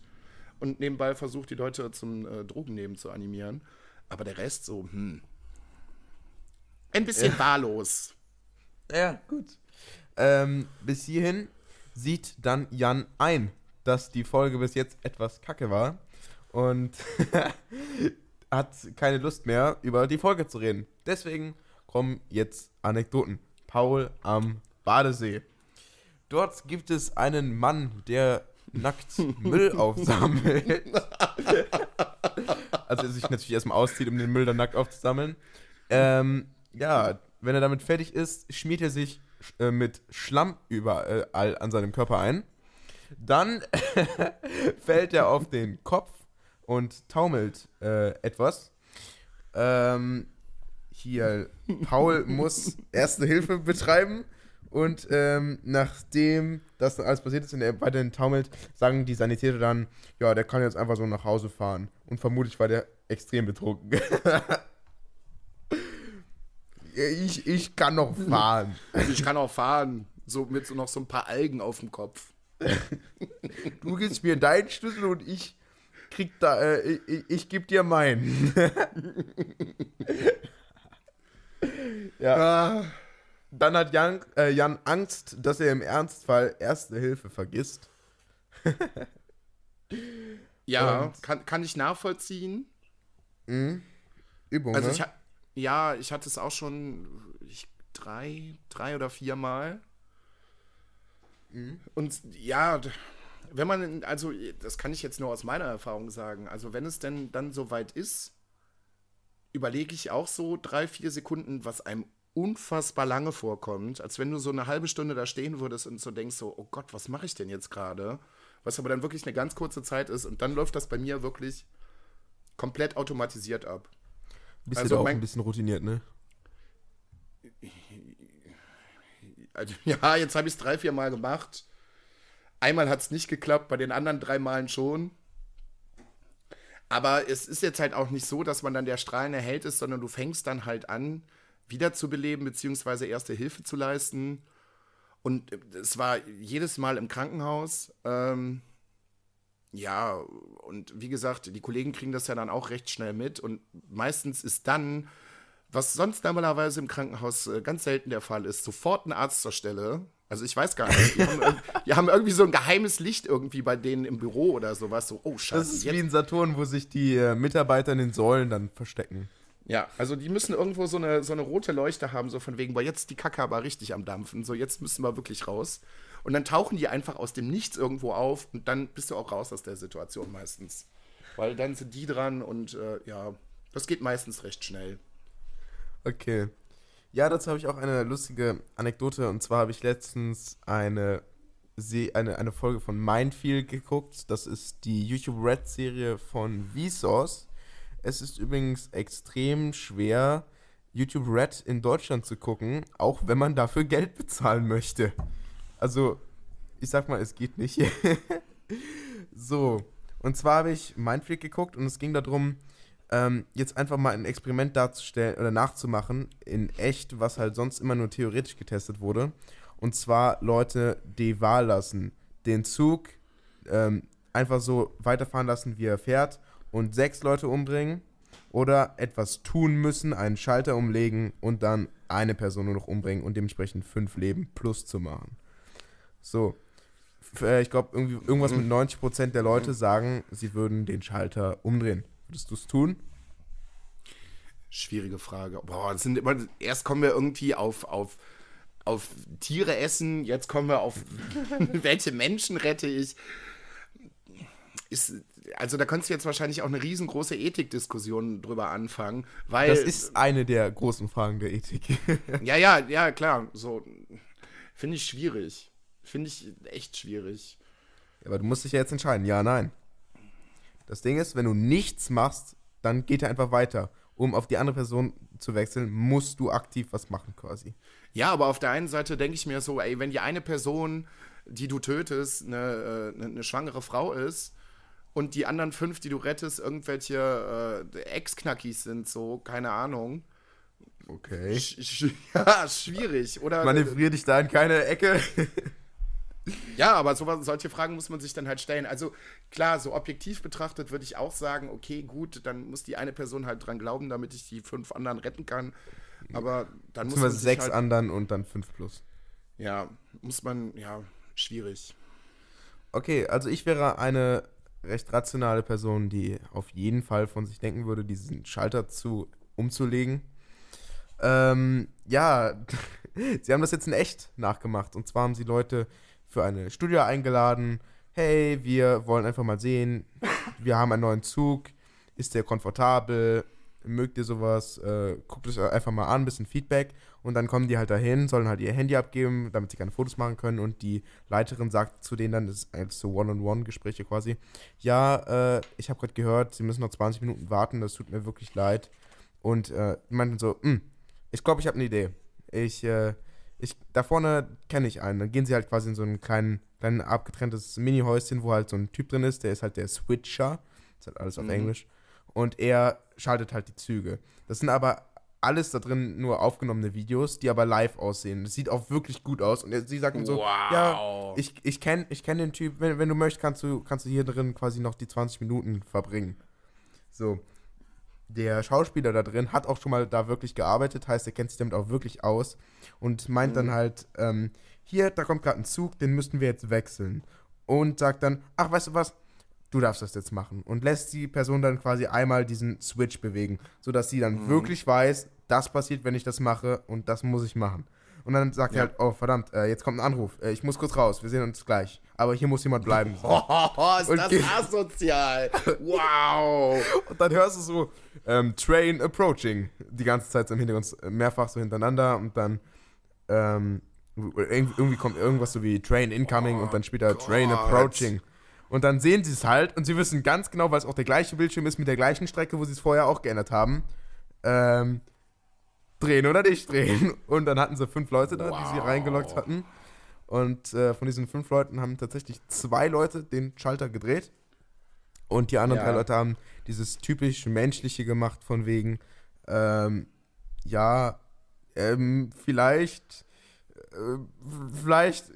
und nebenbei versucht, die Leute zum äh, Drogennehmen zu animieren. Aber der Rest so, hm. Ein bisschen wahllos. Ja, gut. Ähm, bis hierhin sieht dann Jan ein, dass die Folge bis jetzt etwas kacke war und hat keine Lust mehr, über die Folge zu reden. Deswegen kommen jetzt Anekdoten. Paul am Badesee. Dort gibt es einen Mann, der nackt Müll aufsammelt. also er sich natürlich erstmal auszieht, um den Müll dann nackt aufzusammeln. Ähm, ja, wenn er damit fertig ist, schmiert er sich äh, mit Schlamm überall an seinem Körper ein. Dann fällt er auf den Kopf und taumelt äh, etwas. Ähm, hier, Paul muss Erste Hilfe betreiben und ähm, nachdem das dann alles passiert ist und er weiterhin taumelt, sagen die Sanitäter dann, ja, der kann jetzt einfach so nach Hause fahren. Und vermutlich war der extrem betrunken. ich, ich kann noch fahren. Ich kann auch fahren, so mit so noch so ein paar Algen auf dem Kopf. du gibst mir deinen Schlüssel und ich krieg da, äh, ich, ich geb dir meinen. ja. Dann hat Jan, äh, Jan Angst, dass er im Ernstfall Erste Hilfe vergisst. ja, kann, kann ich nachvollziehen. Mhm. Übung, also ne? Ja, ich hatte es auch schon ich, drei, drei oder vier Mal. Mhm. Und ja, wenn man, also das kann ich jetzt nur aus meiner Erfahrung sagen, also wenn es denn dann soweit ist, überlege ich auch so drei, vier Sekunden, was einem unfassbar lange vorkommt, als wenn du so eine halbe Stunde da stehen würdest und so denkst so, oh Gott, was mache ich denn jetzt gerade? Was aber dann wirklich eine ganz kurze Zeit ist und dann läuft das bei mir wirklich komplett automatisiert ab. Bist also du da auch ein bisschen routiniert, ne? Also, ja, jetzt habe ich es drei, vier Mal gemacht. Einmal hat es nicht geklappt, bei den anderen drei Malen schon. Aber es ist jetzt halt auch nicht so, dass man dann der strahlende Held ist, sondern du fängst dann halt an, wiederzubeleben, beziehungsweise erste Hilfe zu leisten. Und es war jedes Mal im Krankenhaus. Ähm, ja, und wie gesagt, die Kollegen kriegen das ja dann auch recht schnell mit. Und meistens ist dann, was sonst normalerweise im Krankenhaus äh, ganz selten der Fall ist, sofort ein Arzt zur Stelle Also ich weiß gar nicht. Die haben, die haben, irgendwie so ein geheimes Licht irgendwie bei denen im Büro oder sowas. So, oh scheiße. Das ist jetzt. wie in Saturn, wo sich die äh, Mitarbeiter in den Säulen dann verstecken. Ja, also die müssen irgendwo so eine, so eine rote Leuchte haben, so von wegen, boah, jetzt die Kacke aber richtig am Dampfen. So, jetzt müssen wir wirklich raus. Und dann tauchen die einfach aus dem Nichts irgendwo auf und dann bist du auch raus aus der Situation meistens. Weil dann sind die dran und äh, ja, das geht meistens recht schnell. Okay. Ja, dazu habe ich auch eine lustige Anekdote. Und zwar habe ich letztens eine, eine, eine Folge von Mindfield geguckt. Das ist die YouTube Red-Serie von Vsauce. Es ist übrigens extrem schwer, YouTube Red in Deutschland zu gucken, auch wenn man dafür Geld bezahlen möchte. Also, ich sag mal, es geht nicht. so, und zwar habe ich Mindfreak geguckt und es ging darum, ähm, jetzt einfach mal ein Experiment darzustellen oder nachzumachen in echt, was halt sonst immer nur theoretisch getestet wurde. Und zwar Leute die Wahl lassen, den Zug ähm, einfach so weiterfahren lassen, wie er fährt und sechs Leute umbringen oder etwas tun müssen, einen Schalter umlegen und dann eine Person nur noch umbringen und dementsprechend fünf Leben plus zu machen. So. Äh, ich glaube, irgendwas mit 90% der Leute sagen, sie würden den Schalter umdrehen. Würdest du es tun? Schwierige Frage. Boah, sind immer, erst kommen wir irgendwie auf, auf, auf Tiere essen, jetzt kommen wir auf welche Menschen rette ich. Ist, also da könntest du jetzt wahrscheinlich auch eine riesengroße Ethikdiskussion drüber anfangen, weil. Das ist eine der großen Fragen der Ethik. ja, ja, ja, klar. So finde ich schwierig. Finde ich echt schwierig. Ja, aber du musst dich ja jetzt entscheiden, ja, nein. Das Ding ist, wenn du nichts machst, dann geht er einfach weiter. Um auf die andere Person zu wechseln, musst du aktiv was machen quasi. Ja, aber auf der einen Seite denke ich mir so, ey, wenn die eine Person, die du tötest, eine, eine, eine schwangere Frau ist und die anderen fünf, die du rettest, irgendwelche äh, Ex-Knackis sind, so, keine Ahnung. Okay. Sch ja, schwierig. Oder, Manövrier dich da in keine Ecke. Ja, aber so, solche Fragen muss man sich dann halt stellen. Also klar, so objektiv betrachtet würde ich auch sagen, okay, gut, dann muss die eine Person halt dran glauben, damit ich die fünf anderen retten kann. Aber dann muss man sechs halt, anderen und dann fünf plus. Ja, muss man, ja, schwierig. Okay, also ich wäre eine recht rationale Person, die auf jeden Fall von sich denken würde, diesen Schalter zu umzulegen. Ähm, ja, sie haben das jetzt in echt nachgemacht. Und zwar haben sie Leute für eine Studie eingeladen. Hey, wir wollen einfach mal sehen, wir haben einen neuen Zug. Ist der komfortabel? Mögt ihr sowas? Äh, guckt es einfach mal an, ein bisschen Feedback. Und dann kommen die halt dahin, sollen halt ihr Handy abgeben, damit sie keine Fotos machen können. Und die Leiterin sagt zu denen dann, das ist so One-on-One-Gespräche quasi, ja, äh, ich habe gerade gehört, sie müssen noch 20 Minuten warten, das tut mir wirklich leid. Und äh, meinten so, hm, ich glaube, ich habe eine Idee. Ich, äh, ich, da vorne kenne ich einen. Dann gehen sie halt quasi in so ein kleinen, kleinen abgetrenntes Mini-Häuschen, wo halt so ein Typ drin ist, der ist halt der Switcher. Das ist halt alles auf mhm. Englisch. Und er schaltet halt die Züge. Das sind aber alles da drin nur aufgenommene Videos, die aber live aussehen. Das sieht auch wirklich gut aus. Und sie sagt so, wow. ja, ich, ich kenne ich kenn den Typ, wenn, wenn du möchtest, kannst du, kannst du hier drin quasi noch die 20 Minuten verbringen. So der Schauspieler da drin hat auch schon mal da wirklich gearbeitet, heißt, er kennt sich damit auch wirklich aus und meint mhm. dann halt, ähm, hier, da kommt gerade ein Zug, den müssten wir jetzt wechseln. Und sagt dann, ach, weißt du was, du darfst das jetzt machen. Und lässt die Person dann quasi einmal diesen Switch bewegen, sodass sie dann mhm. wirklich weiß, das passiert, wenn ich das mache und das muss ich machen. Und dann sagt ja. er halt, oh verdammt, äh, jetzt kommt ein Anruf, äh, ich muss kurz raus, wir sehen uns gleich. Aber hier muss jemand bleiben. Oh, ist und das asozial. wow. Und dann hörst du so, ähm, Train approaching, die ganze Zeit so im Hintergrund mehrfach so hintereinander und dann ähm, irgendwie kommt irgendwas so wie Train incoming oh, und dann später Gott. Train approaching. Und dann sehen sie es halt und sie wissen ganz genau, weil es auch der gleiche Bildschirm ist mit der gleichen Strecke, wo sie es vorher auch geändert haben. Ähm, drehen oder nicht drehen. Und dann hatten sie fünf Leute da, wow. die sie reingeloggt hatten. Und äh, von diesen fünf Leuten haben tatsächlich zwei Leute den Schalter gedreht. Und die anderen ja. drei Leute haben dieses typisch menschliche gemacht, von wegen, ähm, ja, ähm, vielleicht, äh, vielleicht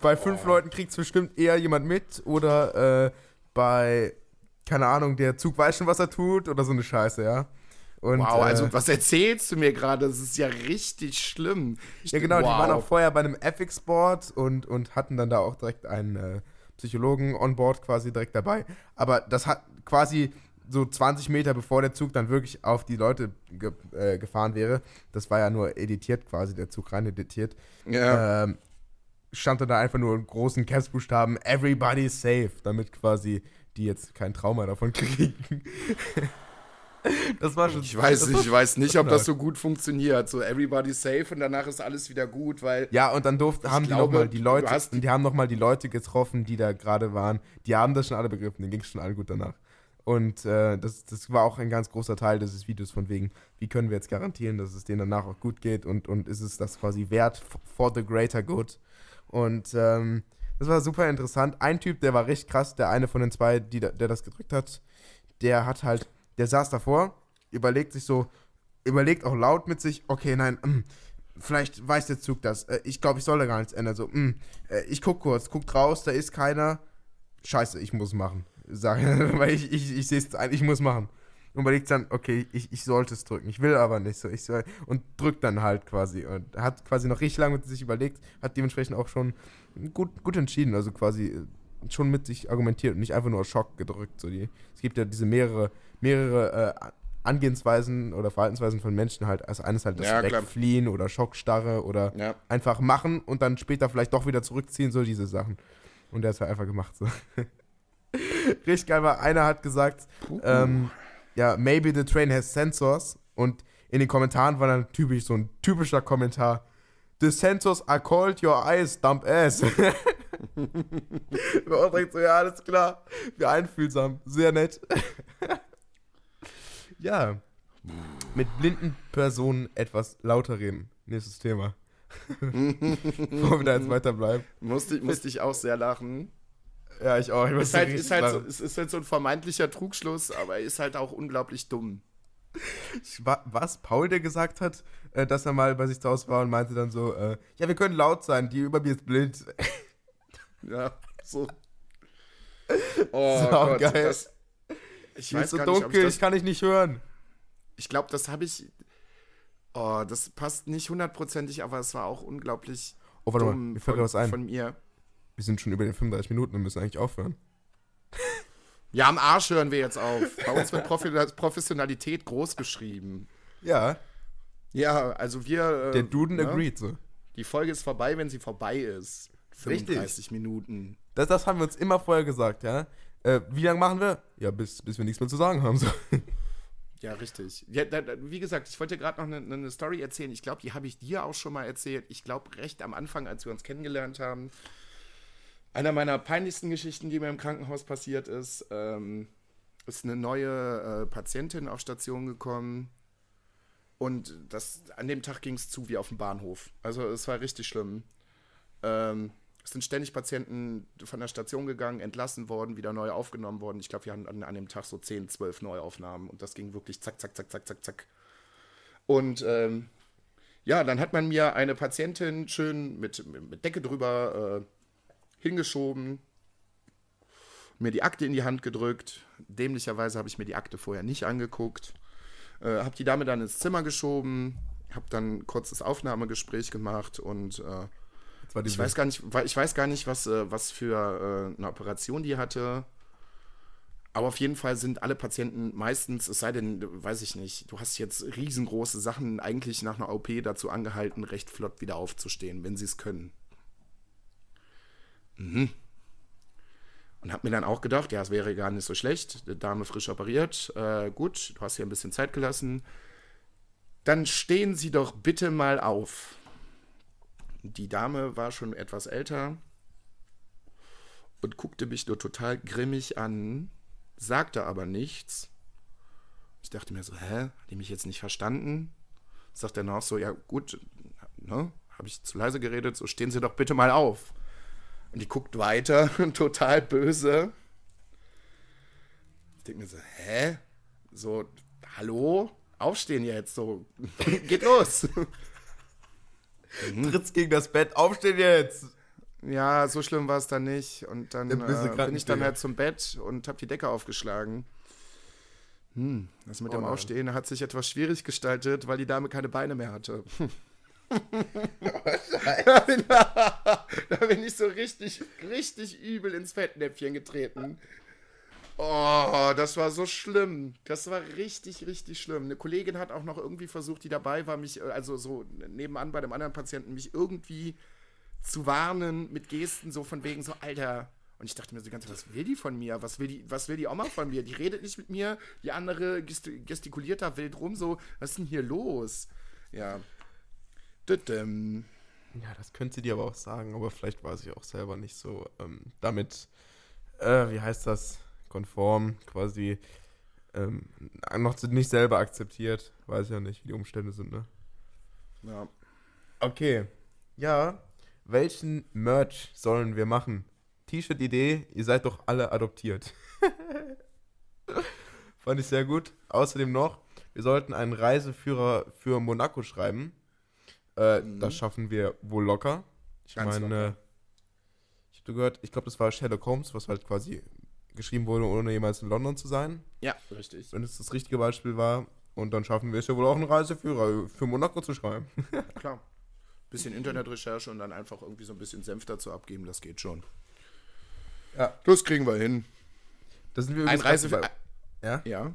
bei fünf oh. Leuten kriegt es bestimmt eher jemand mit oder äh, bei, keine Ahnung, der Zug weiß schon, was er tut oder so eine Scheiße, ja. Und, wow, also äh, was erzählst du mir gerade? Das ist ja richtig schlimm. Ja, genau, die wow. waren auch vorher bei einem FX-Board und, und hatten dann da auch direkt einen äh, Psychologen on board quasi direkt dabei. Aber das hat quasi so 20 Meter bevor der Zug dann wirklich auf die Leute ge äh, gefahren wäre, das war ja nur editiert quasi, der Zug rein editiert, Ja. ähm, stand dann da einfach nur in großen Capsbuchstaben Everybody safe, damit quasi die jetzt kein Trauma davon kriegen. das war schon. Ich weiß, ich weiß nicht, ob das so gut funktioniert. So everybody safe und danach ist alles wieder gut, weil Ja, und dann durften, haben die nochmal die Leute, hast- die haben noch mal die Leute getroffen, die da gerade waren. Die haben das schon alle begriffen, denen ging es schon alle gut danach. Und äh, das, das war auch ein ganz großer Teil dieses Videos von wegen, wie können wir jetzt garantieren, dass es denen danach auch gut geht und, und ist es das quasi wert for the greater good. Und ähm, das war super interessant. Ein Typ, der war richtig krass, der eine von den zwei, die, der das gedrückt hat, der hat halt, der saß davor, überlegt sich so, überlegt auch laut mit sich, okay, nein, mm, vielleicht weiß der Zug das. Äh, ich glaube, ich soll da gar nichts ändern. So, mm, äh, ich guck kurz, guckt raus, da ist keiner. Scheiße, ich muss machen. Sag, weil ich, ich, ich sehe es ein, ich muss machen. Und überlegt dann, okay, ich, ich sollte es drücken. Ich will aber nicht so. Ich soll, und drückt dann halt quasi. Und hat quasi noch richtig lange mit sich überlegt, hat dementsprechend auch schon gut, gut entschieden. Also quasi äh, schon mit sich argumentiert und nicht einfach nur Schock gedrückt. So die, es gibt ja diese mehrere, mehrere äh, Angehensweisen oder Verhaltensweisen von Menschen halt. Als eines halt das Ja. Wegfliehen oder Schockstarre oder ja. einfach machen und dann später vielleicht doch wieder zurückziehen, so diese Sachen. Und der ist halt einfach gemacht so. Richtig geil war, einer hat gesagt, ähm, ja, maybe the train has sensors und in den Kommentaren war dann typisch so ein typischer Kommentar. The sensors are called your eyes, dump ass. war auch direkt so, ja, alles klar. Wie einfühlsam. Sehr nett. ja. Mit blinden Personen etwas lauter reden. Nächstes Thema. Bevor wir da jetzt weiterbleiben. Musste, musste ich auch sehr lachen. Ja, ich auch. Ich Ist halt, ist, halt so, es ist halt so ein vermeintlicher Trugschluss, aber ist halt auch unglaublich dumm. Wa- Was Paul, der gesagt hat, äh, dass er mal bei sich zu Hause war und meinte dann so, äh, ja, wir können laut sein, die über mir ist blind. Ja, so. Oh Sau Gott, geil. das. Ich Hier weiß so gar nicht, ob dunkel, ich ich, das. kann dich nicht hören. Ich glaube, das habe ich. Oh, das passt nicht hundertprozentig, aber es war auch unglaublich Oh, warte dumm mal, mir fällt von, was ein. von mir. Wir sind schon über den 35 Minuten und müssen eigentlich aufhören. Ja, am Arsch hören wir jetzt auf. Bei uns wird Profi Professionalität groß geschrieben. Ja, Ja, also wir. äh, der Duden ne? agreed so. Die Folge ist vorbei, wenn sie vorbei ist. Richtig. 35 Minuten. Das, das haben wir uns immer vorher gesagt, ja. Äh, wie lange machen wir? Ja, bis, bis wir nichts mehr zu sagen haben. So. Ja, richtig. Ja, da, da, wie gesagt, ich wollte gerade noch eine, eine Story erzählen. Ich glaube, die habe ich dir auch schon mal erzählt. Ich glaube, recht am Anfang, als wir uns kennengelernt haben. Einer meiner peinlichsten Geschichten, die mir im Krankenhaus passiert ist, ähm, ist eine neue äh, Patientin auf Station gekommen. Und das, an dem Tag ging es zu wie auf dem Bahnhof. Also es war richtig schlimm. Ähm, es sind ständig Patienten von der Station gegangen, entlassen worden, wieder neu aufgenommen worden. Ich glaube, wir hatten an, an dem Tag so 10, 12 Neuaufnahmen und das ging wirklich zack, zack, zack, zack, zack, zack. Und ähm, ja, dann hat man mir eine Patientin schön mit, mit Decke drüber äh, hingeschoben, mir die Akte in die Hand gedrückt. Dämlicherweise habe ich mir die Akte vorher nicht angeguckt. Äh, habe die Dame dann ins Zimmer geschoben, habe dann ein kurzes Aufnahmegespräch gemacht und äh, ich weiß gar nicht, ich weiß gar nicht, was, äh, was für äh, eine Operation die hatte. Aber auf jeden Fall sind alle Patienten meistens, es sei denn, weiß ich nicht, du hast jetzt riesengroße Sachen eigentlich nach einer OP dazu angehalten, recht flott wieder aufzustehen, wenn sie es können. Mhm. Und hab mir dann auch gedacht, ja, es wäre gar nicht so schlecht, die Dame frisch operiert, äh, gut, du hast hier ein bisschen Zeit gelassen. Dann stehen Sie doch bitte mal auf. Die Dame war schon etwas älter und guckte mich nur total grimmig an, sagte aber nichts. Ich dachte mir so, hä, hat die mich jetzt nicht verstanden? Sagt er noch so, ja gut, ne, habe ich zu leise geredet, so stehen Sie doch bitte mal auf. Und die guckt weiter, total böse. Ich denke mir so, hä? So, hallo? Aufstehen jetzt, so, geht los. Tritt's gegen das Bett, aufstehen jetzt! Ja, so schlimm war es dann nicht. Und dann äh, bin ich dann halt zum Bett und habe die Decke aufgeschlagen. Hm, das mit Oh dem nein. Aufstehen hat sich etwas schwierig gestaltet, weil die Dame keine Beine mehr hatte. da, bin, da bin ich so richtig, richtig übel ins Fettnäpfchen getreten. Oh, das war so schlimm. Das war richtig, richtig schlimm. Eine Kollegin hat auch noch irgendwie versucht, die dabei war, mich, äh, also so nebenan bei dem anderen Patienten, mich irgendwie zu warnen mit Gesten, so von wegen so, Alter. Und ich dachte mir so die ganze Zeit, was will die von mir? Was will die, was will die Oma von mir? Die redet nicht mit mir, die andere gesti- gestikuliert da wild rum, so, was ist denn hier los? Ja. Ja, das könnte sie dir aber auch sagen, aber vielleicht war sie auch selber nicht so ähm, damit, äh, wie heißt das, konform, quasi ähm, noch nicht selber akzeptiert. Weiß ja nicht, wie die Umstände sind, ne? Ja. Okay. Ja, welchen Merch sollen wir machen? T-Shirt-Idee, ihr seid doch alle adoptiert. Fand ich sehr gut. Außerdem noch, wir sollten einen Reiseführer für Monaco schreiben. Äh, Das schaffen wir wohl locker. Ich Ganz meine, locker. ich habe gehört, ich glaube, das war Sherlock Holmes, was halt quasi geschrieben wurde, ohne jemals in London zu sein. Ja, richtig. Wenn es das richtige Beispiel war. Und dann schaffen wir es ja wohl auch, einen Reiseführer für Monaco zu schreiben. Klar. Bisschen Internetrecherche und dann einfach irgendwie so ein bisschen Senf dazu abgeben, das geht schon. Ja. Das kriegen wir hin. Da sind wir Ein übrigens Reise gerade bei- Ja? Ja.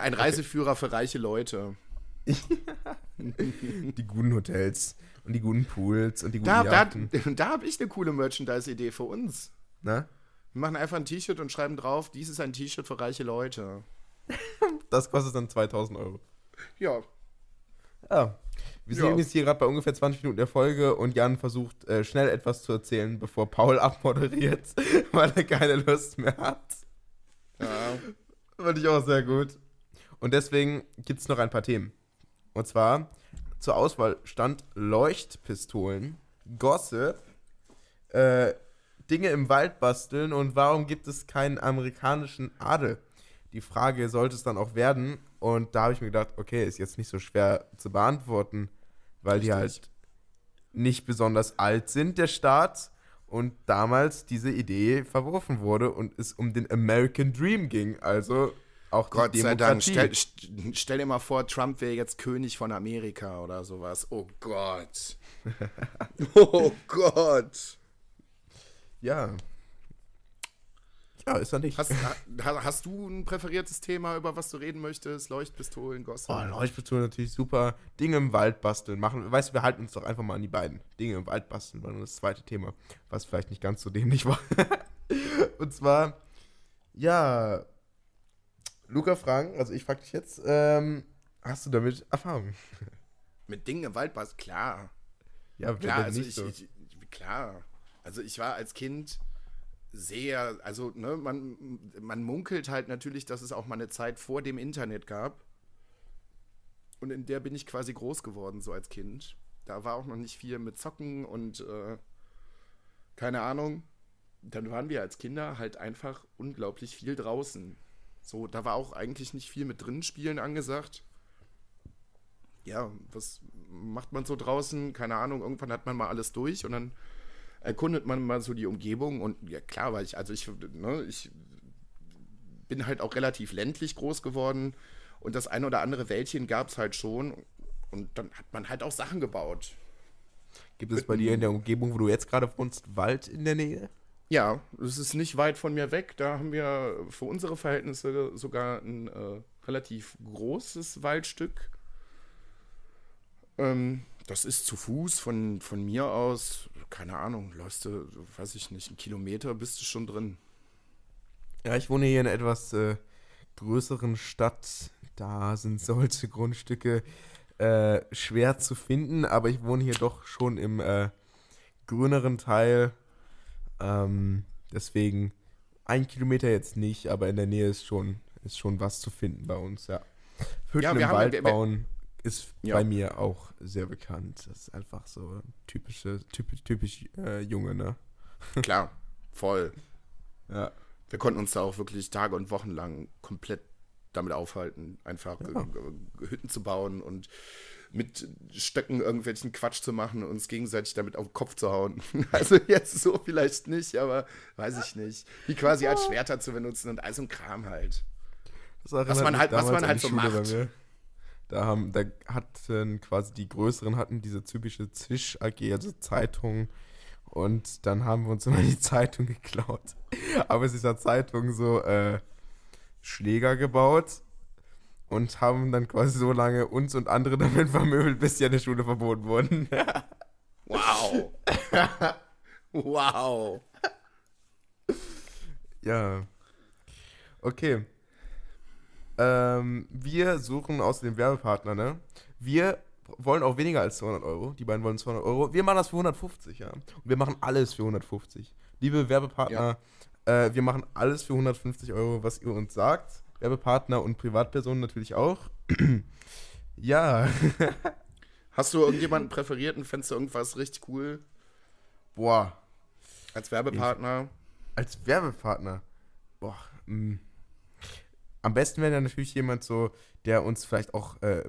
Ein Reiseführer für reiche Leute. Die guten Hotels und die guten Pools und die guten Da, da, Yachten. da habe ich eine coole Merchandise-Idee für uns. Ne? Wir machen einfach ein T-Shirt und schreiben drauf, dies ist ein T-Shirt für reiche Leute. Das kostet dann 2000 Euro. Ja. Ja. Wir Ja. sind jetzt hier gerade bei ungefähr 20 Minuten der Folge und Jan versucht äh, schnell etwas zu erzählen, bevor Paul abmoderiert, weil er keine Lust mehr hat. ja. Fand ich auch sehr gut. Und deswegen gibt es noch ein paar Themen. Und zwar zur Auswahl stand Leuchtpistolen, Gossip, äh, Dinge im Wald basteln und warum gibt es keinen amerikanischen Adel? Die Frage sollte es dann auch werden. Und da habe ich mir gedacht, okay, ist jetzt nicht so schwer zu beantworten, weil die Richtig. halt nicht besonders alt sind, der Staat. Und damals diese Idee verworfen wurde und es um den American Dream ging. Also auch Gott die sei Dank. Stell, st- stell dir mal vor, Trump wäre jetzt König von Amerika oder sowas. Oh Gott. oh Gott. Ja. Ja, ist er nicht. Hast, ha, hast du ein präferiertes Thema, über was du reden möchtest? Leuchtpistolen, Gossip? Oh, Leuchtpistole natürlich super. Dinge im Wald basteln machen. Weißt du, wir halten uns doch einfach mal an die beiden. Dinge im Wald basteln war nur das zweite Thema, was vielleicht nicht ganz so dämlich war. Und zwar, ja, Luca Frank, also ich frage dich jetzt, ähm, hast du damit Erfahrung? Mit Dingen im Wald es klar. Ja, Klar, also ich, so? ich, klar. Also ich war als Kind sehr, also ne, man, man munkelt halt natürlich, dass es auch mal eine Zeit vor dem Internet gab. Und in der bin ich quasi groß geworden, so als Kind. Da war auch noch nicht viel mit Zocken und äh, keine Ahnung. Dann waren wir als Kinder halt einfach unglaublich viel draußen. So, da war auch eigentlich nicht viel mit drinnen spielen angesagt. Ja, was macht man so draußen? Keine Ahnung, irgendwann hat man mal alles durch und dann erkundet man mal so die Umgebung und ja klar, weil ich, also ich, ne, ich bin halt auch relativ ländlich groß geworden und das ein oder andere Wäldchen gab es halt schon und dann hat man halt auch Sachen gebaut. Gibt es bei dir in der Umgebung, wo du jetzt gerade wohnst, Wald in der Nähe? Ja, es ist nicht weit von mir weg. Da haben wir für unsere Verhältnisse sogar ein äh, relativ großes Waldstück. Ähm, das ist zu Fuß von, von mir aus, keine Ahnung, läufst du, weiß ich nicht, einen Kilometer bist du schon drin. Ja, ich wohne hier in einer etwas äh, größeren Stadt. Da sind solche Grundstücke äh, schwer zu finden, aber ich wohne hier doch schon im äh, grüneren Teil. Ähm, deswegen ein Kilometer jetzt nicht, aber in der Nähe ist schon, ist schon was zu finden bei uns, ja. Hütten Ja, wir im haben- Wald wir- wir- bauen ist Ja. bei mir auch sehr bekannt. Das ist einfach so typische, typisch, typisch äh, Junge, ne? Klar, voll. Ja. Wir konnten uns da auch wirklich Tage und Wochen lang komplett damit aufhalten, einfach Ja. Hütten zu bauen und mit Stöcken irgendwelchen Quatsch zu machen und uns gegenseitig damit auf den Kopf zu hauen. Also jetzt so vielleicht nicht, aber weiß ich nicht. Die quasi als Schwerter zu benutzen und all so ein Kram halt. was man halt, was man halt so macht. Da, haben, da hatten quasi die Größeren hatten diese typische Zisch AG, also Zeitung. Und dann haben wir uns immer die Zeitung geklaut. Aber es ist ja Zeitung so äh, Schläger gebaut und haben dann quasi so lange uns und andere damit vermöbelt, bis sie an der Schule verboten wurden. wow. wow. Ja. Okay. Ähm, wir suchen außerdem Werbepartner, ne? Wir wollen auch weniger als 200 Euro. Die beiden wollen 200 Euro. Wir machen das für 150, ja. Und wir machen alles für 150. Liebe Werbepartner, ja. äh, wir machen alles für 150 Euro, was ihr uns sagt. Werbepartner und Privatpersonen natürlich auch. ja. Hast du irgendjemanden präferiert und fändest du irgendwas richtig cool? Boah. Als Werbepartner? Als Werbepartner? Boah. Mh. Am besten wäre natürlich jemand so, der uns vielleicht auch äh,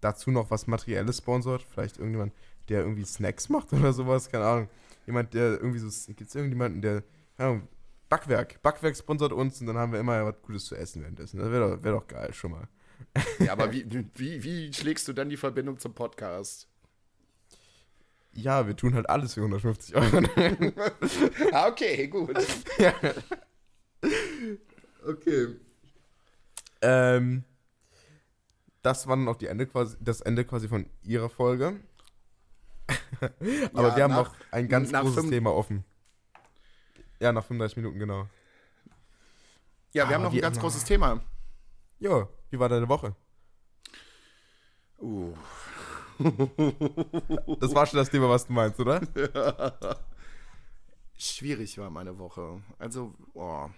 dazu noch was Materielles sponsort. Vielleicht irgendjemand, der irgendwie Snacks macht oder sowas, keine Ahnung. Jemand, der irgendwie so, gibt es irgendjemanden, der, keine Ahnung, Backwerk. Backwerk sponsert uns und dann haben wir immer was Gutes zu essen währenddessen. Das wäre doch, wär doch geil schon mal. Ja, aber wie, wie, wie schlägst du dann die Verbindung zum Podcast? Ja, wir tun halt alles für 150 Euro. ah, okay, gut. ja. Okay. Ähm, das war dann auch die Ende quasi, das Ende quasi von ihrer Folge. Aber ja, wir haben nach, noch ein ganz großes Thema offen. Ja, nach 35 Minuten, genau. Ja, wir ah, haben noch ein ganz immer. großes Thema. Jo, wie war deine Woche? Uh. das war schon das Thema, was du meinst, oder? Schwierig war meine Woche. Also, oh.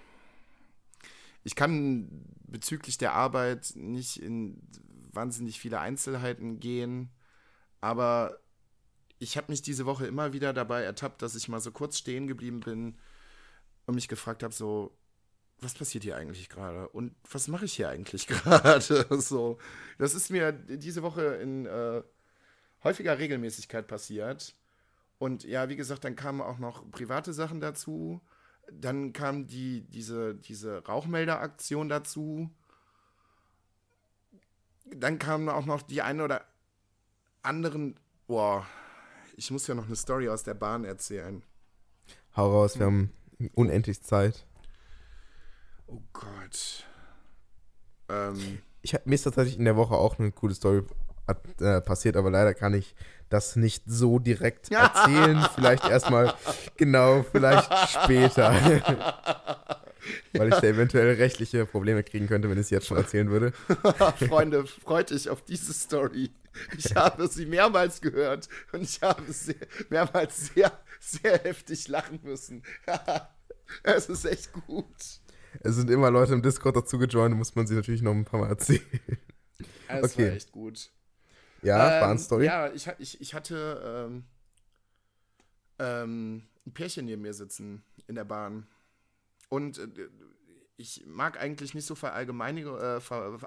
Ich kann bezüglich der Arbeit nicht in wahnsinnig viele Einzelheiten gehen, aber ich habe mich diese Woche immer wieder dabei ertappt, dass ich mal so kurz stehen geblieben bin und mich gefragt habe, so, was passiert hier eigentlich gerade? Und was mache ich hier eigentlich gerade? so, das ist mir diese Woche in äh, häufiger Regelmäßigkeit passiert. Und ja, wie gesagt, dann kamen auch noch private Sachen dazu. Dann kam die, diese, diese Rauchmelderaktion dazu. Dann kamen auch noch die eine oder anderen. Boah, ich muss ja noch eine Story aus der Bahn erzählen. Hau raus, wir haben unendlich Zeit. Oh Gott. Ähm. Ich, mir ist tatsächlich in der Woche auch eine coole Story äh, passiert, aber leider kann ich das nicht so direkt erzählen. vielleicht erstmal, genau, vielleicht später. Weil ich da eventuell rechtliche Probleme kriegen könnte, wenn ich es jetzt schon erzählen würde. Freunde, freut euch auf diese Story. Ich habe sie mehrmals gehört und ich habe sehr, mehrmals sehr, sehr heftig lachen müssen. es ist echt gut. Es sind immer Leute im Discord dazu gejoint, muss man sie natürlich noch ein paar Mal erzählen. Es okay. war echt gut. Ja, ähm, Bahnstory. Ja, ich, ich, ich hatte ähm, ähm, ein Pärchen neben mir sitzen in der Bahn. Und äh, ich mag eigentlich nicht so Verallgemeinerungen, äh, ver,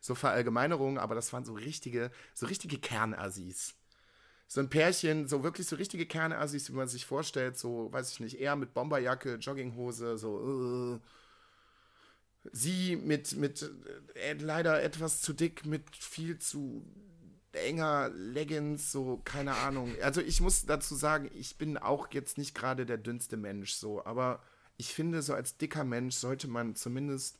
so Verallgemeinerungen, aber das waren so richtige, so richtige Kernassis. So ein Pärchen, so wirklich so richtige Kernassis, wie man sich vorstellt, so, weiß ich nicht, eher mit Bomberjacke, Jogginghose, so, äh, sie mit, mit äh, leider etwas zu dick, mit viel zu enger Leggings, so, keine Ahnung. Also ich muss dazu sagen, ich bin auch jetzt nicht gerade der dünnste Mensch, so, aber ich finde, so als dicker Mensch sollte man zumindest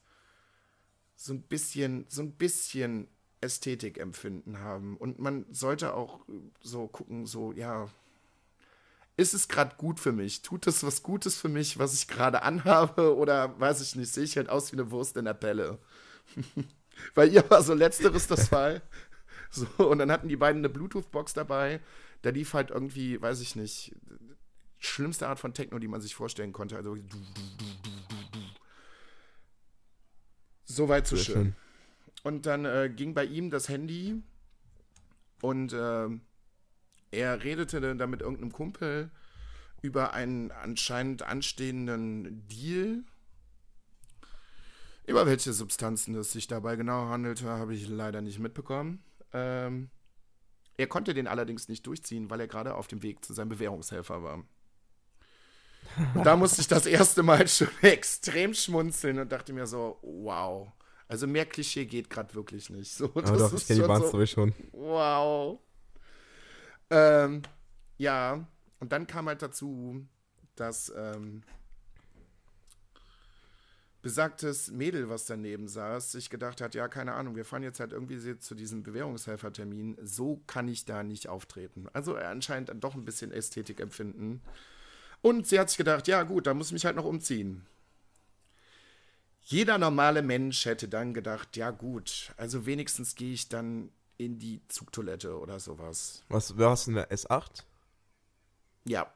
so ein bisschen, so ein bisschen Ästhetikempfinden haben. Und man sollte auch so gucken, so, ja, ist es gerade gut für mich? Tut es was Gutes für mich, was ich gerade anhabe? Oder weiß ich nicht, sehe ich halt aus wie eine Wurst in der Pelle? Weil ihr war so letzteres das Fall. So, und dann hatten die beiden eine Bluetooth-Box dabei. Da lief halt irgendwie, weiß ich nicht, schlimmste Art von Techno, die man sich vorstellen konnte. Also so weit so schön. schön. Und dann äh, ging bei ihm das Handy und äh, er redete dann mit irgendeinem Kumpel über einen anscheinend anstehenden Deal. Über welche Substanzen es sich dabei genau handelte, habe ich leider nicht mitbekommen. Ähm, er konnte den allerdings nicht durchziehen, weil er gerade auf dem Weg zu seinem Bewährungshelfer war. Und da musste ich das erste Mal schon extrem schmunzeln und dachte mir so, wow. Also mehr Klischee geht gerade wirklich nicht. So, Aber doch, ich kenne die Bahnstory so, schon. Wow. Ähm, ja, und dann kam halt dazu, dass ähm, besagtes Mädel, was daneben saß, sich gedacht hat, ja, keine Ahnung, wir fahren jetzt halt irgendwie zu diesem Bewährungshelfertermin, so kann ich da nicht auftreten. Also anscheinend doch ein bisschen Ästhetik empfinden. Und sie hat sich gedacht, ja gut, da muss ich mich halt noch umziehen. Jeder normale Mensch hätte dann gedacht, ja gut, also wenigstens gehe ich dann in die Zugtoilette oder sowas. Was, du in der S8? Ja.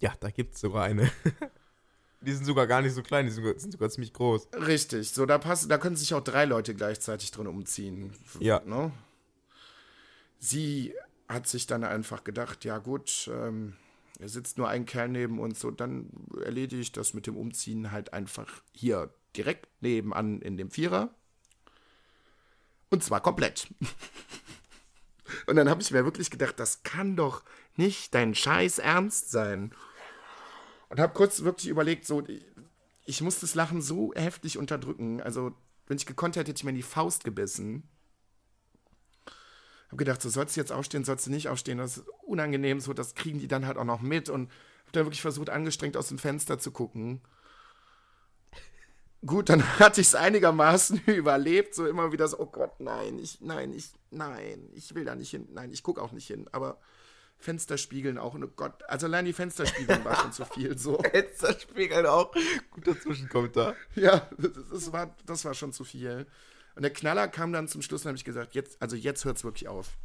Ja, da gibt es sogar eine. Die sind sogar gar nicht so klein, die sind sogar, sind sogar ziemlich groß. Richtig, so da passen, da können sich auch drei Leute gleichzeitig drin umziehen. Ja. Ne? Sie hat sich dann einfach gedacht, ja gut, ähm, er sitzt nur ein Kerl neben uns, so dann erledige ich das mit dem Umziehen halt einfach hier direkt nebenan in dem Vierer. Und zwar komplett. Und dann habe ich mir wirklich gedacht, das kann doch nicht dein Scheiß Ernst sein. Und habe kurz wirklich überlegt, so, ich muss das Lachen so heftig unterdrücken. Also, wenn ich gekonnt hätte, hätte ich mir in die Faust gebissen. Hab gedacht, so sollst du jetzt aufstehen, sollst du nicht aufstehen. Das ist unangenehm, so das kriegen die dann halt auch noch mit. Und hab dann wirklich versucht, angestrengt aus dem Fenster zu gucken. Gut, dann hatte ich es einigermaßen überlebt, so immer wieder so, oh Gott, nein, ich, nein, ich, nein, ich will da nicht hin, nein, ich gucke auch nicht hin, aber Fensterspiegeln auch. Oh Gott, also allein die Fensterspiegeln war schon zu viel. So. Fensterspiegeln auch. Guter Zwischenkommentar. Ja, das, das, war, das war schon zu viel. Und der Knaller kam dann zum Schluss und habe ich gesagt, jetzt, also jetzt hört es wirklich auf.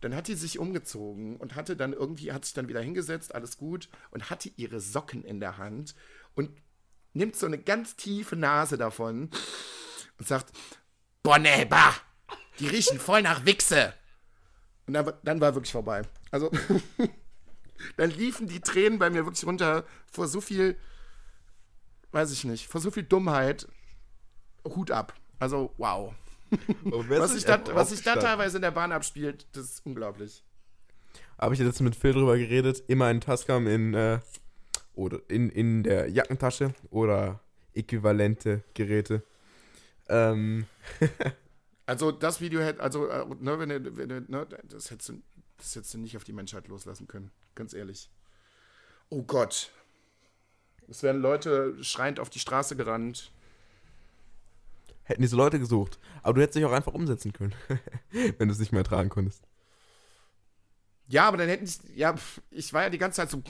Dann hat die sich umgezogen und hatte dann irgendwie, hat sich dann wieder hingesetzt, alles gut, und hatte ihre Socken in der Hand und nimmt so eine ganz tiefe Nase davon und sagt, boah, nee, bah, die riechen voll nach Wichse. Und dann, dann war wirklich vorbei. Also, dann liefen die Tränen bei mir wirklich runter vor so viel, weiß ich nicht, vor so viel Dummheit. Hut ab. Also, wow. was sich da, was sich da teilweise in der Bahn abspielt, das ist unglaublich. Habe ich jetzt mit Phil drüber geredet, immer ein Tascam in, äh, oder in, in der Jackentasche oder äquivalente Geräte. Ähm. also das Video hätte, also, äh, ne, wenn du, wenn du, ne, das hättest du das hättest du nicht auf die Menschheit loslassen können. Ganz ehrlich. Oh Gott. Es wären Leute schreiend auf die Straße gerannt. Hätten diese Leute gesucht. Aber du hättest dich auch einfach umsetzen können, wenn du es nicht mehr tragen konntest. Ja, aber dann hätten sie. Ja, ich war ja die ganze Zeit so.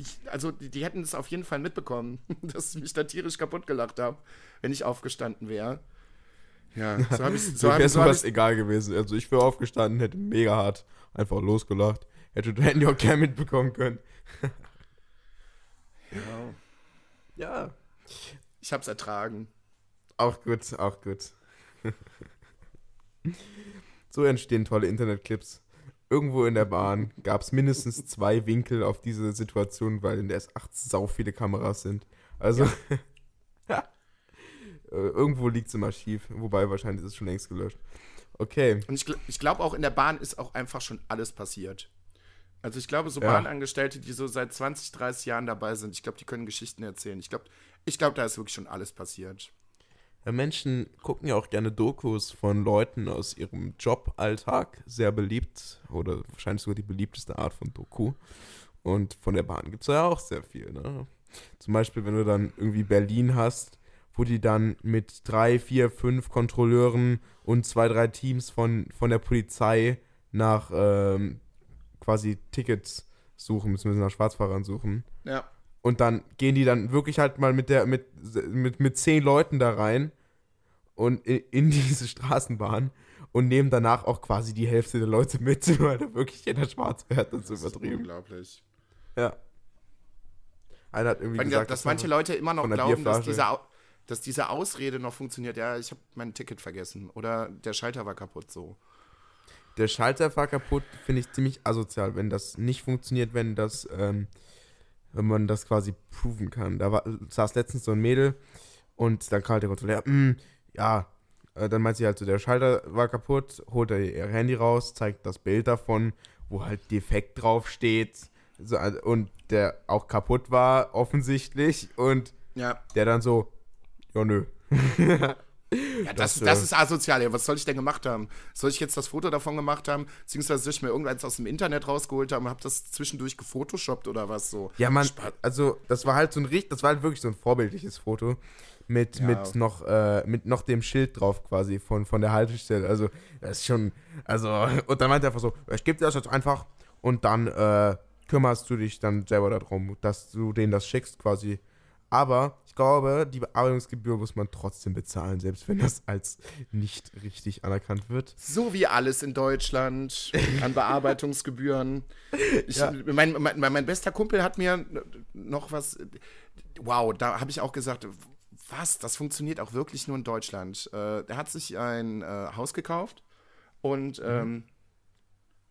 Ich, also, die, die, hätten es auf jeden Fall mitbekommen, dass ich mich da tierisch kaputt gelacht habe, wenn ich aufgestanden wäre. Ja, so habe ich so Mir wäre sowas egal gewesen. Also ich wäre aufgestanden, hätte mega hart einfach losgelacht. Hätte, hätten die auch gerne mitbekommen können. ja. Ja. Ich hab's ertragen. Auch gut, auch gut. so entstehen tolle Internetclips. Irgendwo in der Bahn gab es mindestens zwei Winkel auf diese Situation, weil in der S8 sau viele Kameras sind. Also, ja. Äh, irgendwo liegt es im Archiv, wobei wahrscheinlich ist es schon längst gelöscht. Okay. Und ich, ich glaube auch in der Bahn ist auch einfach schon alles passiert. Also ich glaube, so ja. Bahnangestellte, die so seit 20, 30 Jahren dabei sind, ich glaube, die können Geschichten erzählen. Ich glaube, ich glaub, da ist wirklich schon alles passiert. Ja, Menschen gucken ja auch gerne Dokus von Leuten aus ihrem Joballtag, sehr beliebt oder wahrscheinlich sogar die beliebteste Art von Doku. Und von der Bahn gibt es ja auch sehr viel. Ne? Zum Beispiel, wenn du dann irgendwie Berlin hast wo die dann mit drei, vier, fünf Kontrolleuren und zwei, drei Teams von, von der Polizei nach ähm, quasi Tickets suchen, beziehungsweise nach Schwarzfahrern suchen. Ja. Und dann gehen die dann wirklich halt mal mit der, mit, mit, mit zehn Leuten da rein und in, in diese Straßenbahn und nehmen danach auch quasi die Hälfte der Leute mit, weil da wirklich jeder schwarz das, das ist übertrieben. unglaublich. Ja. Einer hat irgendwie Weil gesagt, dass manche Leute immer noch glauben, dass dieser, dass diese Ausrede noch funktioniert. Ja, ich habe mein Ticket vergessen oder der Schalter war kaputt so. Der Schalter war kaputt, finde ich ziemlich asozial, wenn das nicht funktioniert, wenn das, ähm, wenn man das quasi proven kann. Da war, saß letztens so ein Mädel und dann kam halt der Kontrolleur, mm, ja, äh, dann meint sie halt so, der Schalter war kaputt, holt er ihr Handy raus, zeigt das Bild davon, wo halt defekt drauf steht. So, also, und der auch kaputt war, offensichtlich. Und Ja. der dann so, ja, nö. Ja, das, Das, das, äh, ist asozial. Ja, was soll ich denn gemacht haben? Soll ich jetzt das Foto davon gemacht haben? Beziehungsweise soll ich mir irgendeins aus dem Internet rausgeholt haben und habe das zwischendurch gefotoshoppt oder was so? Ja, man, also das war halt so ein richtig, das war halt wirklich so ein vorbildliches Foto mit, Ja. mit noch äh, mit noch dem Schild drauf quasi von, von der Haltestelle. Also das ist schon, also und dann meinte er einfach so, ich gebe dir das jetzt einfach und dann äh, kümmerst du dich dann selber darum, dass du denen das schickst quasi. Aber glaube, die Bearbeitungsgebühr muss man trotzdem bezahlen, selbst wenn das als nicht richtig anerkannt wird. So wie alles in Deutschland an Bearbeitungsgebühren. Ich, Ja. mein, mein, mein bester Kumpel hat mir noch was. Wow, da habe ich auch gesagt, was? Das funktioniert auch wirklich nur in Deutschland. Äh, er hat sich ein äh, Haus gekauft und ähm,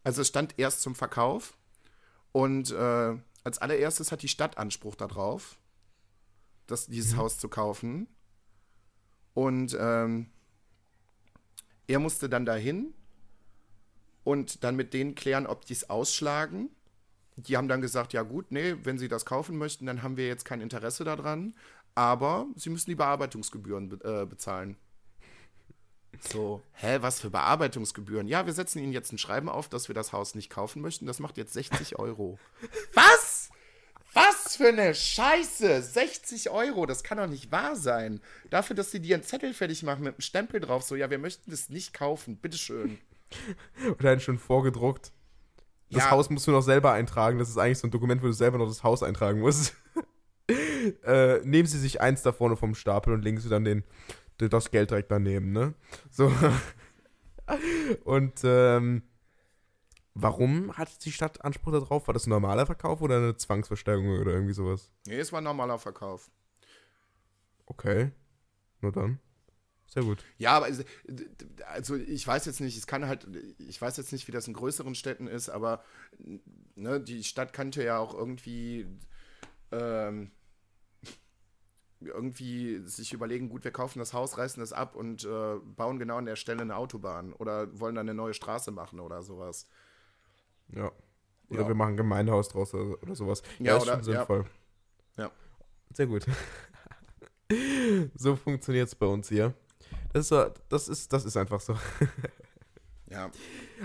also es stand erst zum Verkauf und äh, als allererstes hat die Stadt Anspruch darauf, das, dieses Haus zu kaufen. Und ähm, er musste dann dahin und dann mit denen klären, ob die es ausschlagen. Die haben dann gesagt, ja gut, nee, wenn sie das kaufen möchten, dann haben wir jetzt kein Interesse daran, aber sie müssen die Bearbeitungsgebühren be äh, bezahlen. So, hä, was für Bearbeitungsgebühren? Ja, wir setzen Ihnen jetzt ein Schreiben auf, dass wir das Haus nicht kaufen möchten. Das macht jetzt 60 Euro. was? Was für eine Scheiße! 60 Euro, das kann doch nicht wahr sein. Dafür, dass sie dir einen Zettel fertig machen mit einem Stempel drauf, so, ja, wir möchten das nicht kaufen, bitteschön. Und dann schon vorgedruckt. Das Ja. Haus musst du noch selber eintragen. Das ist eigentlich so ein Dokument, wo du selber noch das Haus eintragen musst. äh, nehmen Sie sich eins da vorne vom Stapel und legen Sie dann den, das Geld direkt daneben, ne? So. und ähm, warum hat die Stadt Anspruch darauf? War das ein normaler Verkauf oder eine Zwangsversteigerung oder irgendwie sowas? Nee, es war ein normaler Verkauf. Okay. Nur dann. Sehr gut. Ja, aber also ich weiß jetzt nicht, es kann halt, ich weiß jetzt nicht, wie das in größeren Städten ist, aber ne, die Stadt könnte ja auch irgendwie ähm, irgendwie sich überlegen, gut, wir kaufen das Haus, reißen das ab und äh, bauen genau an der Stelle eine Autobahn oder wollen dann eine neue Straße machen oder sowas. Ja. Oder Ja. wir machen ein Gemeindehaus draus oder, oder sowas. Ja, ist oder- schon sinnvoll. Ja. Sehr gut. so funktioniert es bei uns hier. Das ist, so, das, ist, das ist einfach so. Ja.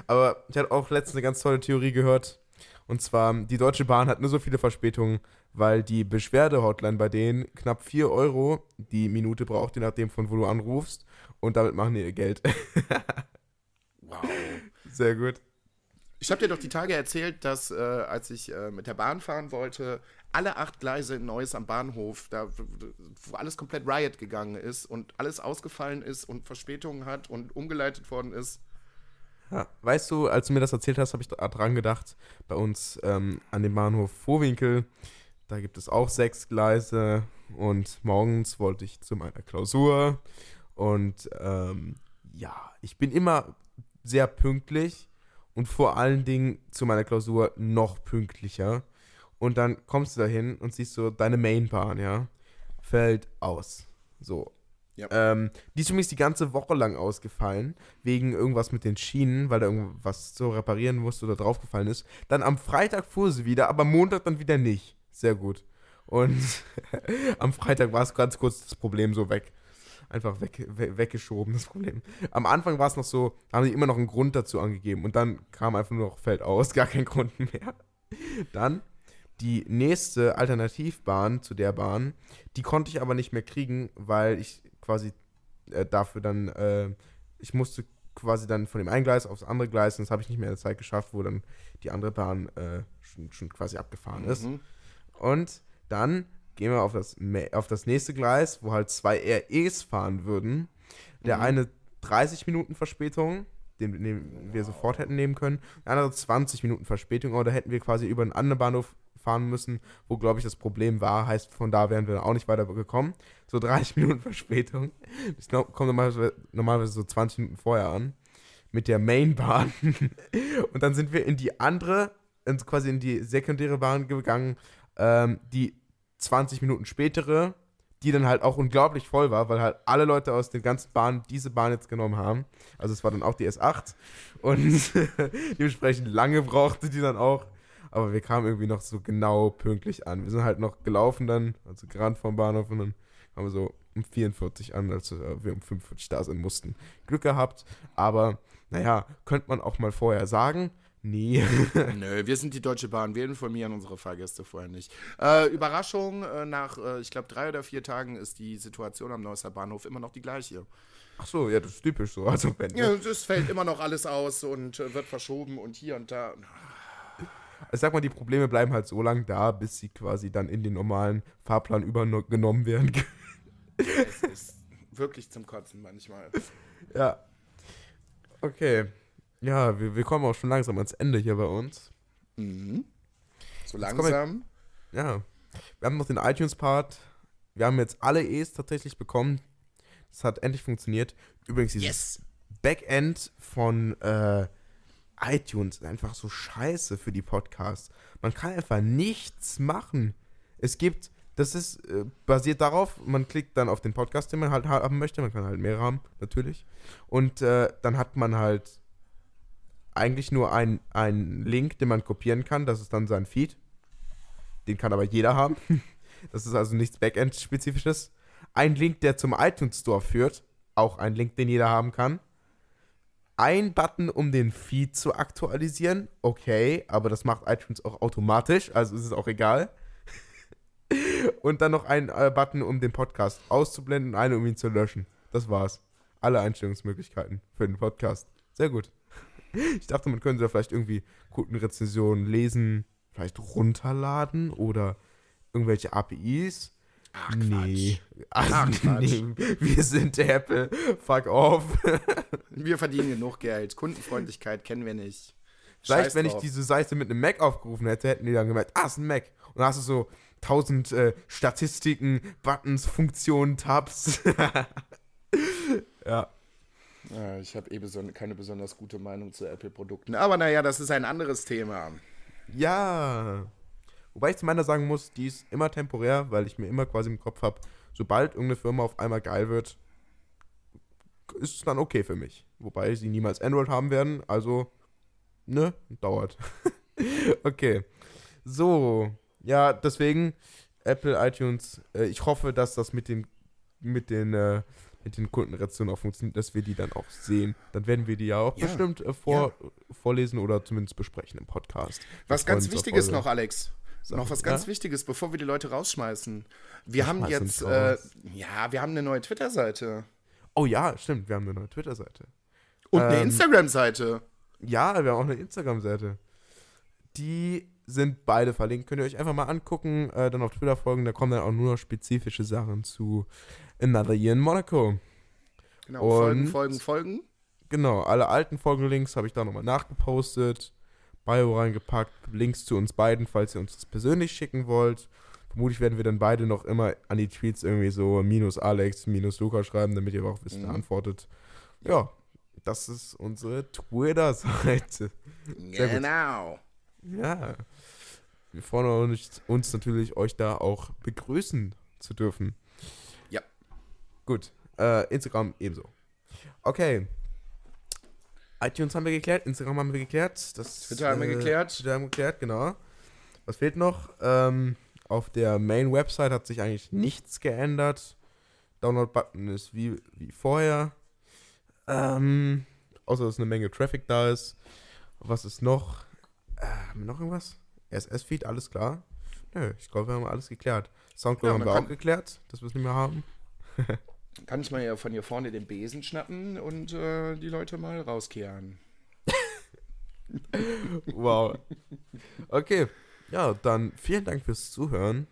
Aber ich hatte auch letztens eine ganz tolle Theorie gehört. Und zwar, die Deutsche Bahn hat nur so viele Verspätungen, weil die Beschwerde-Hotline bei denen knapp 4 Euro die Minute braucht, je nachdem von wo du anrufst. Und damit machen die ihr Geld. Wow. Sehr gut. Ich habe dir doch die Tage erzählt, dass äh, als ich äh, mit der Bahn fahren wollte, alle acht Gleise in Neuss am Bahnhof, da, wo alles komplett Riot gegangen ist und alles ausgefallen ist und Verspätungen hat und umgeleitet worden ist. Ja, weißt du, als du mir das erzählt hast, habe ich da- dran gedacht, bei uns ähm, an dem Bahnhof Vorwinkel, da gibt es auch sechs Gleise und morgens wollte ich zu meiner Klausur und ähm, ja, ich bin immer sehr pünktlich und vor allen Dingen zu meiner Klausur noch pünktlicher und dann kommst du dahin und siehst so, deine Mainbahn, ja, fällt aus. So. Ja. Ähm, die ist übrigens die ganze Woche lang ausgefallen, wegen irgendwas mit den Schienen, weil da irgendwas so reparieren musste oder draufgefallen ist. Dann am Freitag fuhr sie wieder, aber Montag dann wieder nicht. Sehr gut. Und am Freitag war es ganz kurz das Problem so weg. Einfach weg, we weggeschoben, das Problem. Am Anfang war es noch so, haben sie immer noch einen Grund dazu angegeben und dann kam einfach nur noch Feld aus, gar kein Grund mehr. Dann die nächste Alternativbahn zu der Bahn, die konnte ich aber nicht mehr kriegen, weil ich quasi äh, dafür dann, äh, ich musste quasi dann von dem einen Gleis aufs andere Gleis und das habe ich nicht mehr in der Zeit geschafft, wo dann die andere Bahn äh, schon, schon quasi abgefahren ist. Mhm. Und dann gehen wir auf das, auf das nächste Gleis, wo halt zwei REs fahren würden. Der Mhm. eine 30 Minuten Verspätung, den, den wir sofort hätten nehmen können. Der andere 20 Minuten Verspätung, aber da hätten wir quasi über einen anderen Bahnhof fahren müssen, wo, glaube ich, das Problem war. Heißt, von da wären wir auch nicht weiter gekommen. So 30 Minuten Verspätung. Das no- kommt normalerweise, normalerweise so 20 Minuten vorher an. Mit der Mainbahn. Und dann sind wir in die andere, in, quasi in die sekundäre Bahn gegangen, ähm, die 20 Minuten spätere, die dann halt auch unglaublich voll war, weil halt alle Leute aus den ganzen Bahnen diese Bahn jetzt genommen haben. Also es war dann auch die S8 und dementsprechend lange brauchte die dann auch. aber wir kamen irgendwie noch so genau pünktlich an. Wir sind halt noch gelaufen dann, also gerannt vom Bahnhof und dann kamen wir so um 44 an, als wir um 45 da sein mussten. Glück gehabt, aber naja, könnte man auch mal vorher sagen. Nee. Nö, wir sind die Deutsche Bahn. Wir informieren unsere Fahrgäste vorher nicht. Äh, Überraschung, äh, nach, äh, ich glaube, drei oder vier Tagen ist die Situation am Neusser Bahnhof immer noch die gleiche. Ach so, ja, das ist typisch so. Also, wenn, Ja, es fällt immer noch alles aus und äh, wird verschoben und hier und da. Ich sag mal, die Probleme bleiben halt so lange da, bis sie quasi dann in den normalen Fahrplan übernommen werden. Es ist wirklich zum Kotzen manchmal. ja. Okay. Ja, wir, wir kommen auch schon langsam ans Ende hier bei uns. Mhm. So kommen wir- langsam. Ja. Wir haben noch den iTunes-Part. Wir haben jetzt alle E's tatsächlich bekommen. Das hat endlich funktioniert. Übrigens, dieses Yes. Backend von äh, iTunes ist einfach so scheiße für die Podcasts. Man kann einfach nichts machen. Es gibt, das ist äh, basiert darauf, man klickt dann auf den Podcast, den man halt haben möchte. Man kann halt mehrere haben, natürlich. Und äh, dann hat man halt eigentlich nur einen einen Link, den man kopieren kann. Das ist dann sein Feed. Den kann aber jeder haben. Das ist also nichts Backend-spezifisches. Ein Link, der zum iTunes Store führt. Auch ein Link, den jeder haben kann. Ein Button, um den Feed zu aktualisieren. Okay, aber das macht iTunes auch automatisch, also ist es auch egal. Und dann noch ein äh, Button, um den Podcast auszublenden und einen, um ihn zu löschen. Das war's. Alle Einstellungsmöglichkeiten für den Podcast. Sehr gut. Ich dachte, man könnte da vielleicht irgendwie Kundenrezensionen lesen, vielleicht runterladen oder irgendwelche APIs. Ach, nee. Ach, Quatsch. nee. Wir sind Apple. Fuck off. Wir verdienen genug Geld. Kundenfreundlichkeit kennen wir nicht. Vielleicht, Scheiß wenn ich drauf. diese Seite mit einem Mac aufgerufen hätte, hätten die dann gemerkt, ah, ist ein Mac. Und dann hast du so tausend äh, Statistiken, Buttons, Funktionen, Tabs. ja. Ja, ich habe eh beson keine besonders gute Meinung zu Apple-Produkten. Aber naja, das ist ein anderes Thema. Ja. Wobei ich zu meiner sagen muss, die ist immer temporär, weil ich mir immer quasi im Kopf habe, sobald irgendeine Firma auf einmal geil wird, ist es dann okay für mich. Wobei sie niemals Android haben werden, also, ne, dauert. okay. So, ja, deswegen Apple iTunes, äh, ich hoffe, dass das mit den mit den äh, mit den Kundenrezensionen auch funktioniert, dass wir die dann auch sehen. Dann werden wir die ja auch Ja, bestimmt äh, vor, vorlesen oder zumindest besprechen im Podcast. Was ganz Wichtiges noch, Alex. Sachen. Noch was ganz Ja? Wichtiges, bevor wir die Leute rausschmeißen. Wir haben jetzt, äh, ja, wir haben eine neue Twitter-Seite. Oh ja, stimmt, wir haben eine neue Twitter-Seite. Und eine Ähm, Instagram-Seite. Ja, wir haben auch eine Instagram-Seite. Die sind beide verlinkt. Könnt ihr euch einfach mal angucken, äh, dann auf Twitter folgen. Da kommen dann auch nur noch spezifische Sachen zu Another Year in Monaco. Genau, folgen, und- folgen, folgen. Genau, alle alten Folgenlinks habe ich da nochmal nachgepostet, Bio reingepackt, Links zu uns beiden, falls ihr uns das persönlich schicken wollt. Vermutlich werden wir dann beide noch immer an die Tweets irgendwie so minus Alex, minus Luca schreiben, damit ihr auch wisst, wer Mhm. antwortet. Ja, das ist unsere Twitter-Seite. Genau. Ja. Wir freuen uns, uns natürlich, euch da auch begrüßen zu dürfen. Gut. Äh, Instagram ebenso. Okay. iTunes haben wir geklärt, Instagram haben wir geklärt. Das, Twitter haben wir äh, geklärt. Twitter haben wir geklärt, genau. Was fehlt noch? Ähm, auf der Main-Website hat sich eigentlich nichts geändert. Download-Button ist wie, wie vorher. Ähm, außer dass eine Menge Traffic da ist. Was ist noch? Äh, haben wir noch irgendwas? RSS-Feed, alles klar? Nö, ich glaube, wir haben alles geklärt. Soundcloud Ja, haben wir auch geklärt, dass wir es nicht mehr haben. Kann ich mal ja von hier vorne den Besen schnappen und äh, die Leute mal rauskehren. Wow. Okay. Ja, dann vielen Dank fürs Zuhören.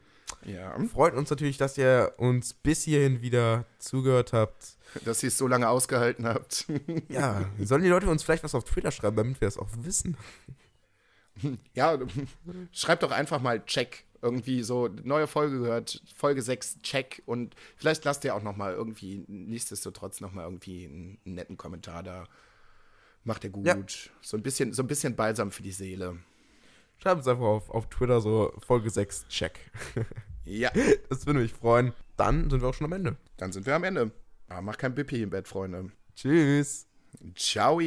Ja. Freut uns natürlich, dass ihr uns bis hierhin wieder zugehört habt. Dass ihr es so lange ausgehalten habt. Ja, sollen die Leute uns vielleicht was auf Twitter schreiben, damit wir das auch wissen? ja, schreibt doch einfach mal Check. Irgendwie so, neue Folge gehört, Folge 6, Check. Und vielleicht lasst ihr auch noch mal irgendwie, nichtsdestotrotz noch mal irgendwie einen, netten Kommentar da. Macht ihr gut. Ja. So, ein bisschen, so ein bisschen Balsam für die Seele. Schreibt uns einfach auf, auf Twitter so Folge 6, check. Ja, Das würde mich freuen. Dann sind wir auch schon am Ende. dann sind wir am Ende. Aber macht kein Bippi im Bett, Freunde. Tschüss. Ciao.